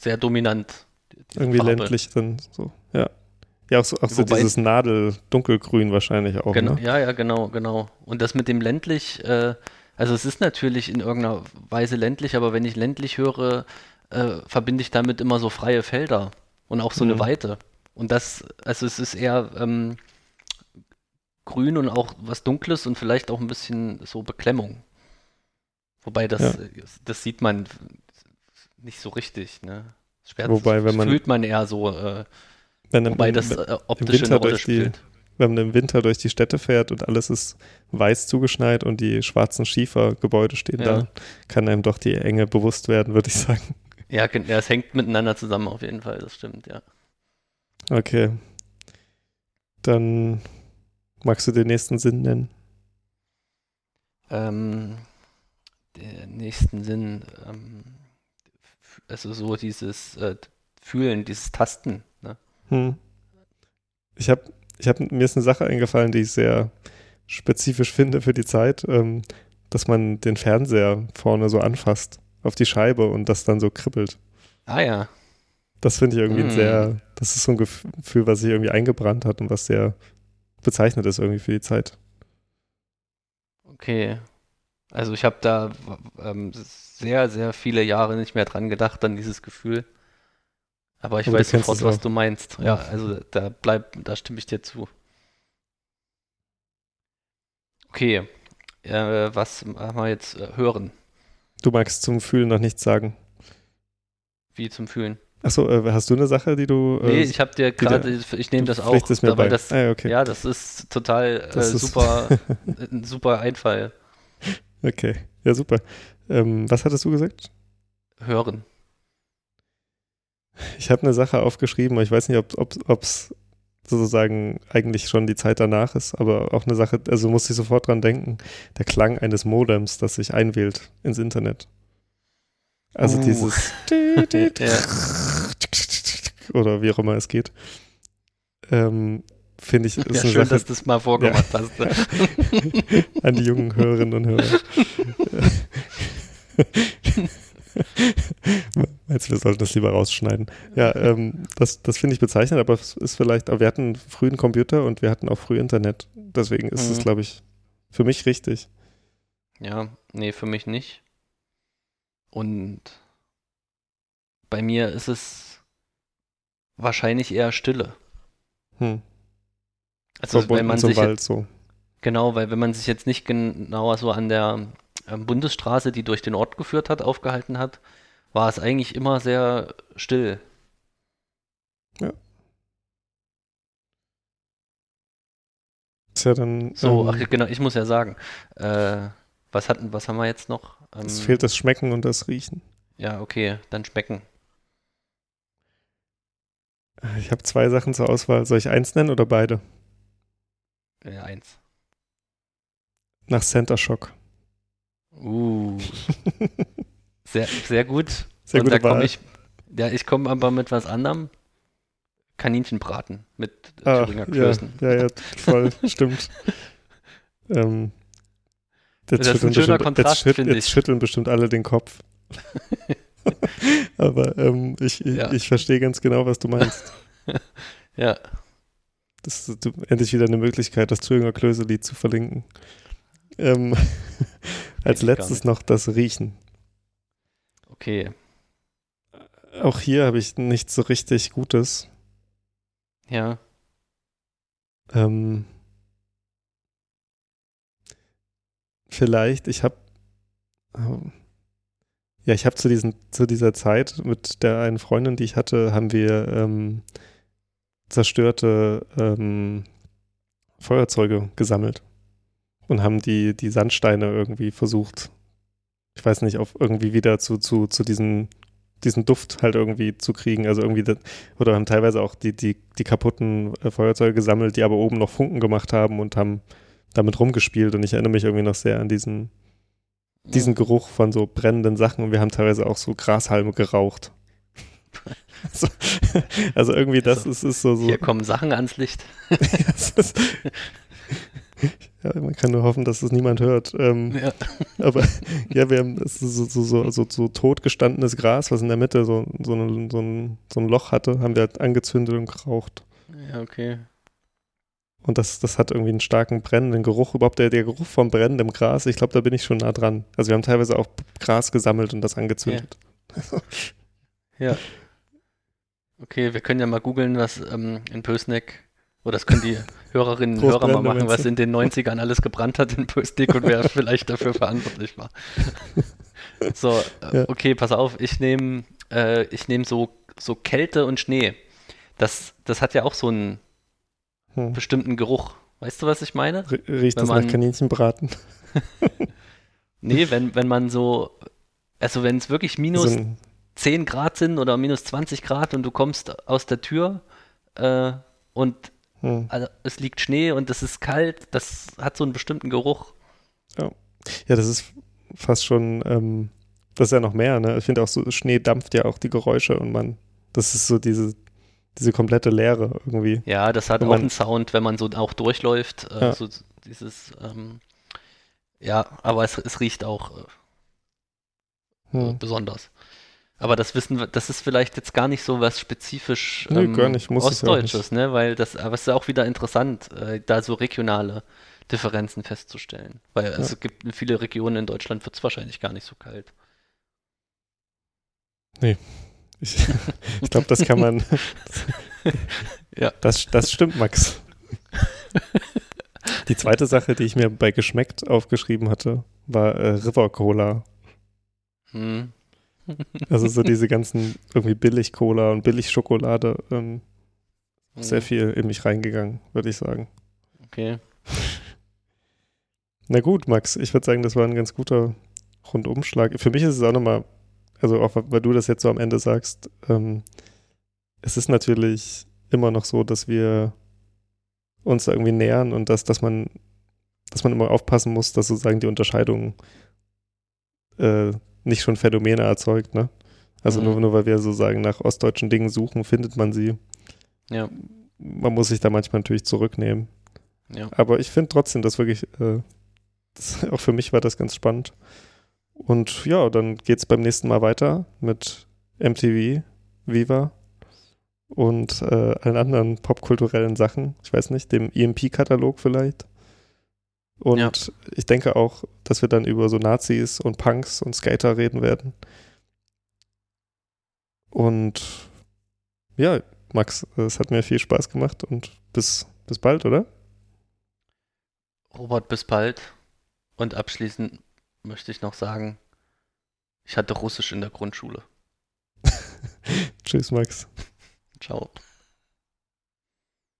sehr dominant. Irgendwie Farbe. ländlich dann so, ja. Ja, auch so, auch so Wobei- dieses Nadel-Dunkelgrün wahrscheinlich auch, Genau, ne? Ja, ja, genau, genau. Und das mit dem ländlich, äh, also es ist natürlich in irgendeiner Weise ländlich, aber wenn ich ländlich höre, äh, verbinde ich damit immer so freie Felder und auch so eine Mhm. Weite. Und das, also es ist eher ähm, grün und auch was Dunkles und vielleicht auch ein bisschen so Beklemmung. Wobei das, Ja. das sieht man nicht so richtig, ne? Schwer, Wobei, wenn das man- fühlt man eher so, äh, Wenn, im- wobei das im- äh, optisch eine Winter durch die- spielt. wenn man im Winter durch die Städte fährt und alles ist weiß zugeschneit und die schwarzen Schiefergebäude stehen Ja. da, kann einem doch die Enge bewusst werden, würde ich sagen. Ja, es hängt miteinander zusammen auf jeden Fall, das stimmt, ja. Okay. Dann magst du den nächsten Sinn nennen? Ähm, der nächsten Sinn, ähm, also so dieses äh, Fühlen, dieses Tasten. Ne? Hm. Ich habe, ich hab, mir ist eine Sache eingefallen, die ich sehr spezifisch finde für die Zeit, ähm, dass man den Fernseher vorne so anfasst auf die Scheibe und das dann so kribbelt. Ah ja, Das finde ich irgendwie Mm. sehr, das ist so ein Gefühl, was sich irgendwie eingebrannt hat und was sehr bezeichnet ist irgendwie für die Zeit. okay. Also ich habe da ähm, sehr, sehr viele Jahre nicht mehr dran gedacht, an dieses Gefühl. Aber ich du weiß sofort, was du meinst. Ja, also da bleib, da stimme ich dir zu. Okay, äh, was machen wir jetzt? Äh, hören, Du magst zum Fühlen noch nichts sagen. wie zum Fühlen. Achso, äh, hast du eine Sache, die du. Äh, Nee, ich habe dir gerade, ich nehme das auch, mir da- weil bei. das, ah, ja, okay. ja, das ist total äh, Das ist- super, ein super Einfall. Okay, ja, super. Ähm, was hattest du gesagt? Hören. Ich habe eine Sache aufgeschrieben, aber ich weiß nicht, ob es sozusagen eigentlich schon die Zeit danach ist, aber auch eine Sache, also muss ich sofort dran denken, der Klang eines Modems, das sich einwählt ins Internet. Also Uh. dieses oder wie auch immer es geht. Ähm, Finde ich, ist Ja, eine schön, Sache dass du es mal vorgemacht hast. ne? an die jungen Hörerinnen und Hörer. Jetzt, wir sollten das lieber rausschneiden. Ja, ähm, das, das finde ich bezeichnend, aber es ist vielleicht, aber wir hatten frühen Computer und wir hatten auch früh Internet. Deswegen ist es, Mhm. glaube ich, für mich richtig. Ja, nee, für mich nicht. Und bei mir ist es wahrscheinlich eher Stille. Hm. Also wenn man zum sich Wald jetzt, so. genau, weil wenn man sich jetzt nicht genauer so an der ähm, Bundesstraße, die durch den Ort geführt hat, aufgehalten hat, war es eigentlich immer sehr still. Ist ja dann, So, ähm, ach genau, ich muss ja sagen, äh, was hatten, was haben wir jetzt noch? Ähm, es fehlt das Schmecken und das Riechen. ja, okay, dann schmecken. Ich habe zwei Sachen zur Auswahl. Soll ich eins nennen oder beide? Ja, eins. Nach Center Shock. Uh, sehr, sehr gut. Sehr Und gute da komme ich, ja, ich komme aber mit was anderem. Kaninchenbraten mit äh, Ah, Thüringer ja, Klößen. ja, ja, voll, stimmt. Ähm, Jetzt, Das ist ein schütteln, schöner bestimmt, Kontrast, jetzt, finde jetzt schütteln bestimmt alle den Kopf. Aber ähm, ich, ich, Ja. ich verstehe ganz genau, was du meinst. Ja, Das ist endlich wieder eine Möglichkeit, das Thüringer Klöselied zu verlinken. Ähm, als letztes noch das Riechen. okay. Auch hier habe ich nichts so richtig Gutes. Ja, Ähm, vielleicht, ich habe ähm, ja, ich habe zu diesen zu dieser Zeit mit der einen Freundin, die ich hatte, haben wir ähm, zerstörte ähm, Feuerzeuge gesammelt und haben die die Sandsteine irgendwie versucht, ich weiß nicht, auf irgendwie wieder zu zu zu diesen diesen Duft halt irgendwie zu kriegen, also irgendwie das, oder haben teilweise auch die, die, die kaputten äh, Feuerzeuge gesammelt, die aber oben noch Funken gemacht haben und haben damit rumgespielt. Und ich erinnere mich irgendwie noch sehr an diesen, diesen Geruch von so brennenden Sachen. Und wir haben teilweise auch so Grashalme geraucht. also, also irgendwie das Also, ist, ist so, so hier kommen Sachen ans Licht. das ist, ja, man kann nur hoffen, dass es niemand hört. Ähm, Ja. aber ja, wir haben ist so, so, so, so, so totgestandenes Gras, was in der Mitte so, so, ein, so, ein, so ein Loch hatte, haben wir halt angezündet und geraucht. Ja, okay. Und das, das hat irgendwie einen starken brennenden Geruch. Überhaupt der, der Geruch vom brennendem Gras, ich glaube, da bin ich schon nah dran. Also wir haben teilweise auch Gras gesammelt und das angezündet. Ja. Okay, wir können ja mal googeln, was ähm, in Pösneck, oder das können die Hörerinnen und Hörer mal machen, was in den 90ern alles gebrannt hat in Pösneck und wer vielleicht dafür verantwortlich war. So, äh, Ja. okay, pass auf, ich nehme äh, ich nehm so, so Kälte und Schnee. Das, das hat ja auch so einen Hm. bestimmten Geruch. Weißt du, was ich meine? R- Riecht Wenn das nach man- Kaninchenbraten? Nee, wenn, wenn man so, also wenn es wirklich minus So ein, 10 Grad sind oder minus 20 Grad und du kommst aus der Tür äh, und hm. also, es liegt Schnee und es ist kalt, das hat so einen bestimmten Geruch. Ja, das ist fast schon, ähm, das ist ja noch mehr, ne? Ich finde auch so, Schnee dampft ja auch die Geräusche und man, das ist so diese, diese komplette Leere irgendwie. Ja, das hat Wenn auch man- einen Sound, wenn man so auch durchläuft. Äh, Ja. so dieses, ähm, ja, aber es, es riecht auch äh, Hm. besonders. Aber das wissen wir, das ist vielleicht jetzt gar nicht so was spezifisch ähm, gar nicht, muss es ja auch Ostdeutsches, ne? Weil das, aber es ist ja auch wieder interessant, äh, da so regionale Differenzen festzustellen. Weil es gibt in viele Regionen in Deutschland wird es wahrscheinlich gar nicht so kalt. Ich, ich glaube, das kann man. Ja. Das, das stimmt, Max. Die zweite Sache, die ich mir bei geschmeckt aufgeschrieben hatte, war äh, River Cola. Hm. Also so diese ganzen irgendwie Billig-Cola und Billig-Schokolade. Ähm, sehr Hm, viel in mich reingegangen, würde ich sagen. Okay. Na gut, Max, ich würde sagen, das war ein ganz guter Rundumschlag. Für mich ist es auch nochmal, also auch weil du das jetzt so am Ende sagst, ähm, es ist natürlich immer noch so, dass wir uns da irgendwie nähern und dass, dass man, dass man immer aufpassen muss, dass sozusagen die Unterscheidung äh, nicht schon Phänomene erzeugt, ne? Also Mhm. nur, nur weil wir sozusagen nach ostdeutschen Dingen suchen, findet man sie. Ja, Man muss sich da manchmal natürlich zurücknehmen. ja. Aber ich finde trotzdem, dass wirklich, äh, das, auch für mich war das ganz spannend. Und ja, dann geht es beim nächsten Mal weiter mit MTV, Viva und äh, allen anderen popkulturellen Sachen. Ich weiß nicht, dem EMP-Katalog vielleicht. Und Ja. ich denke auch, dass wir dann über so Nazis und Punks und Skater reden werden. Und ja, Max, es hat mir viel Spaß gemacht und bis, bis bald, oder? Robert, bis bald. Und abschließend möchte ich noch sagen, ich hatte Russisch in der Grundschule. Tschüss, Max. Ciao.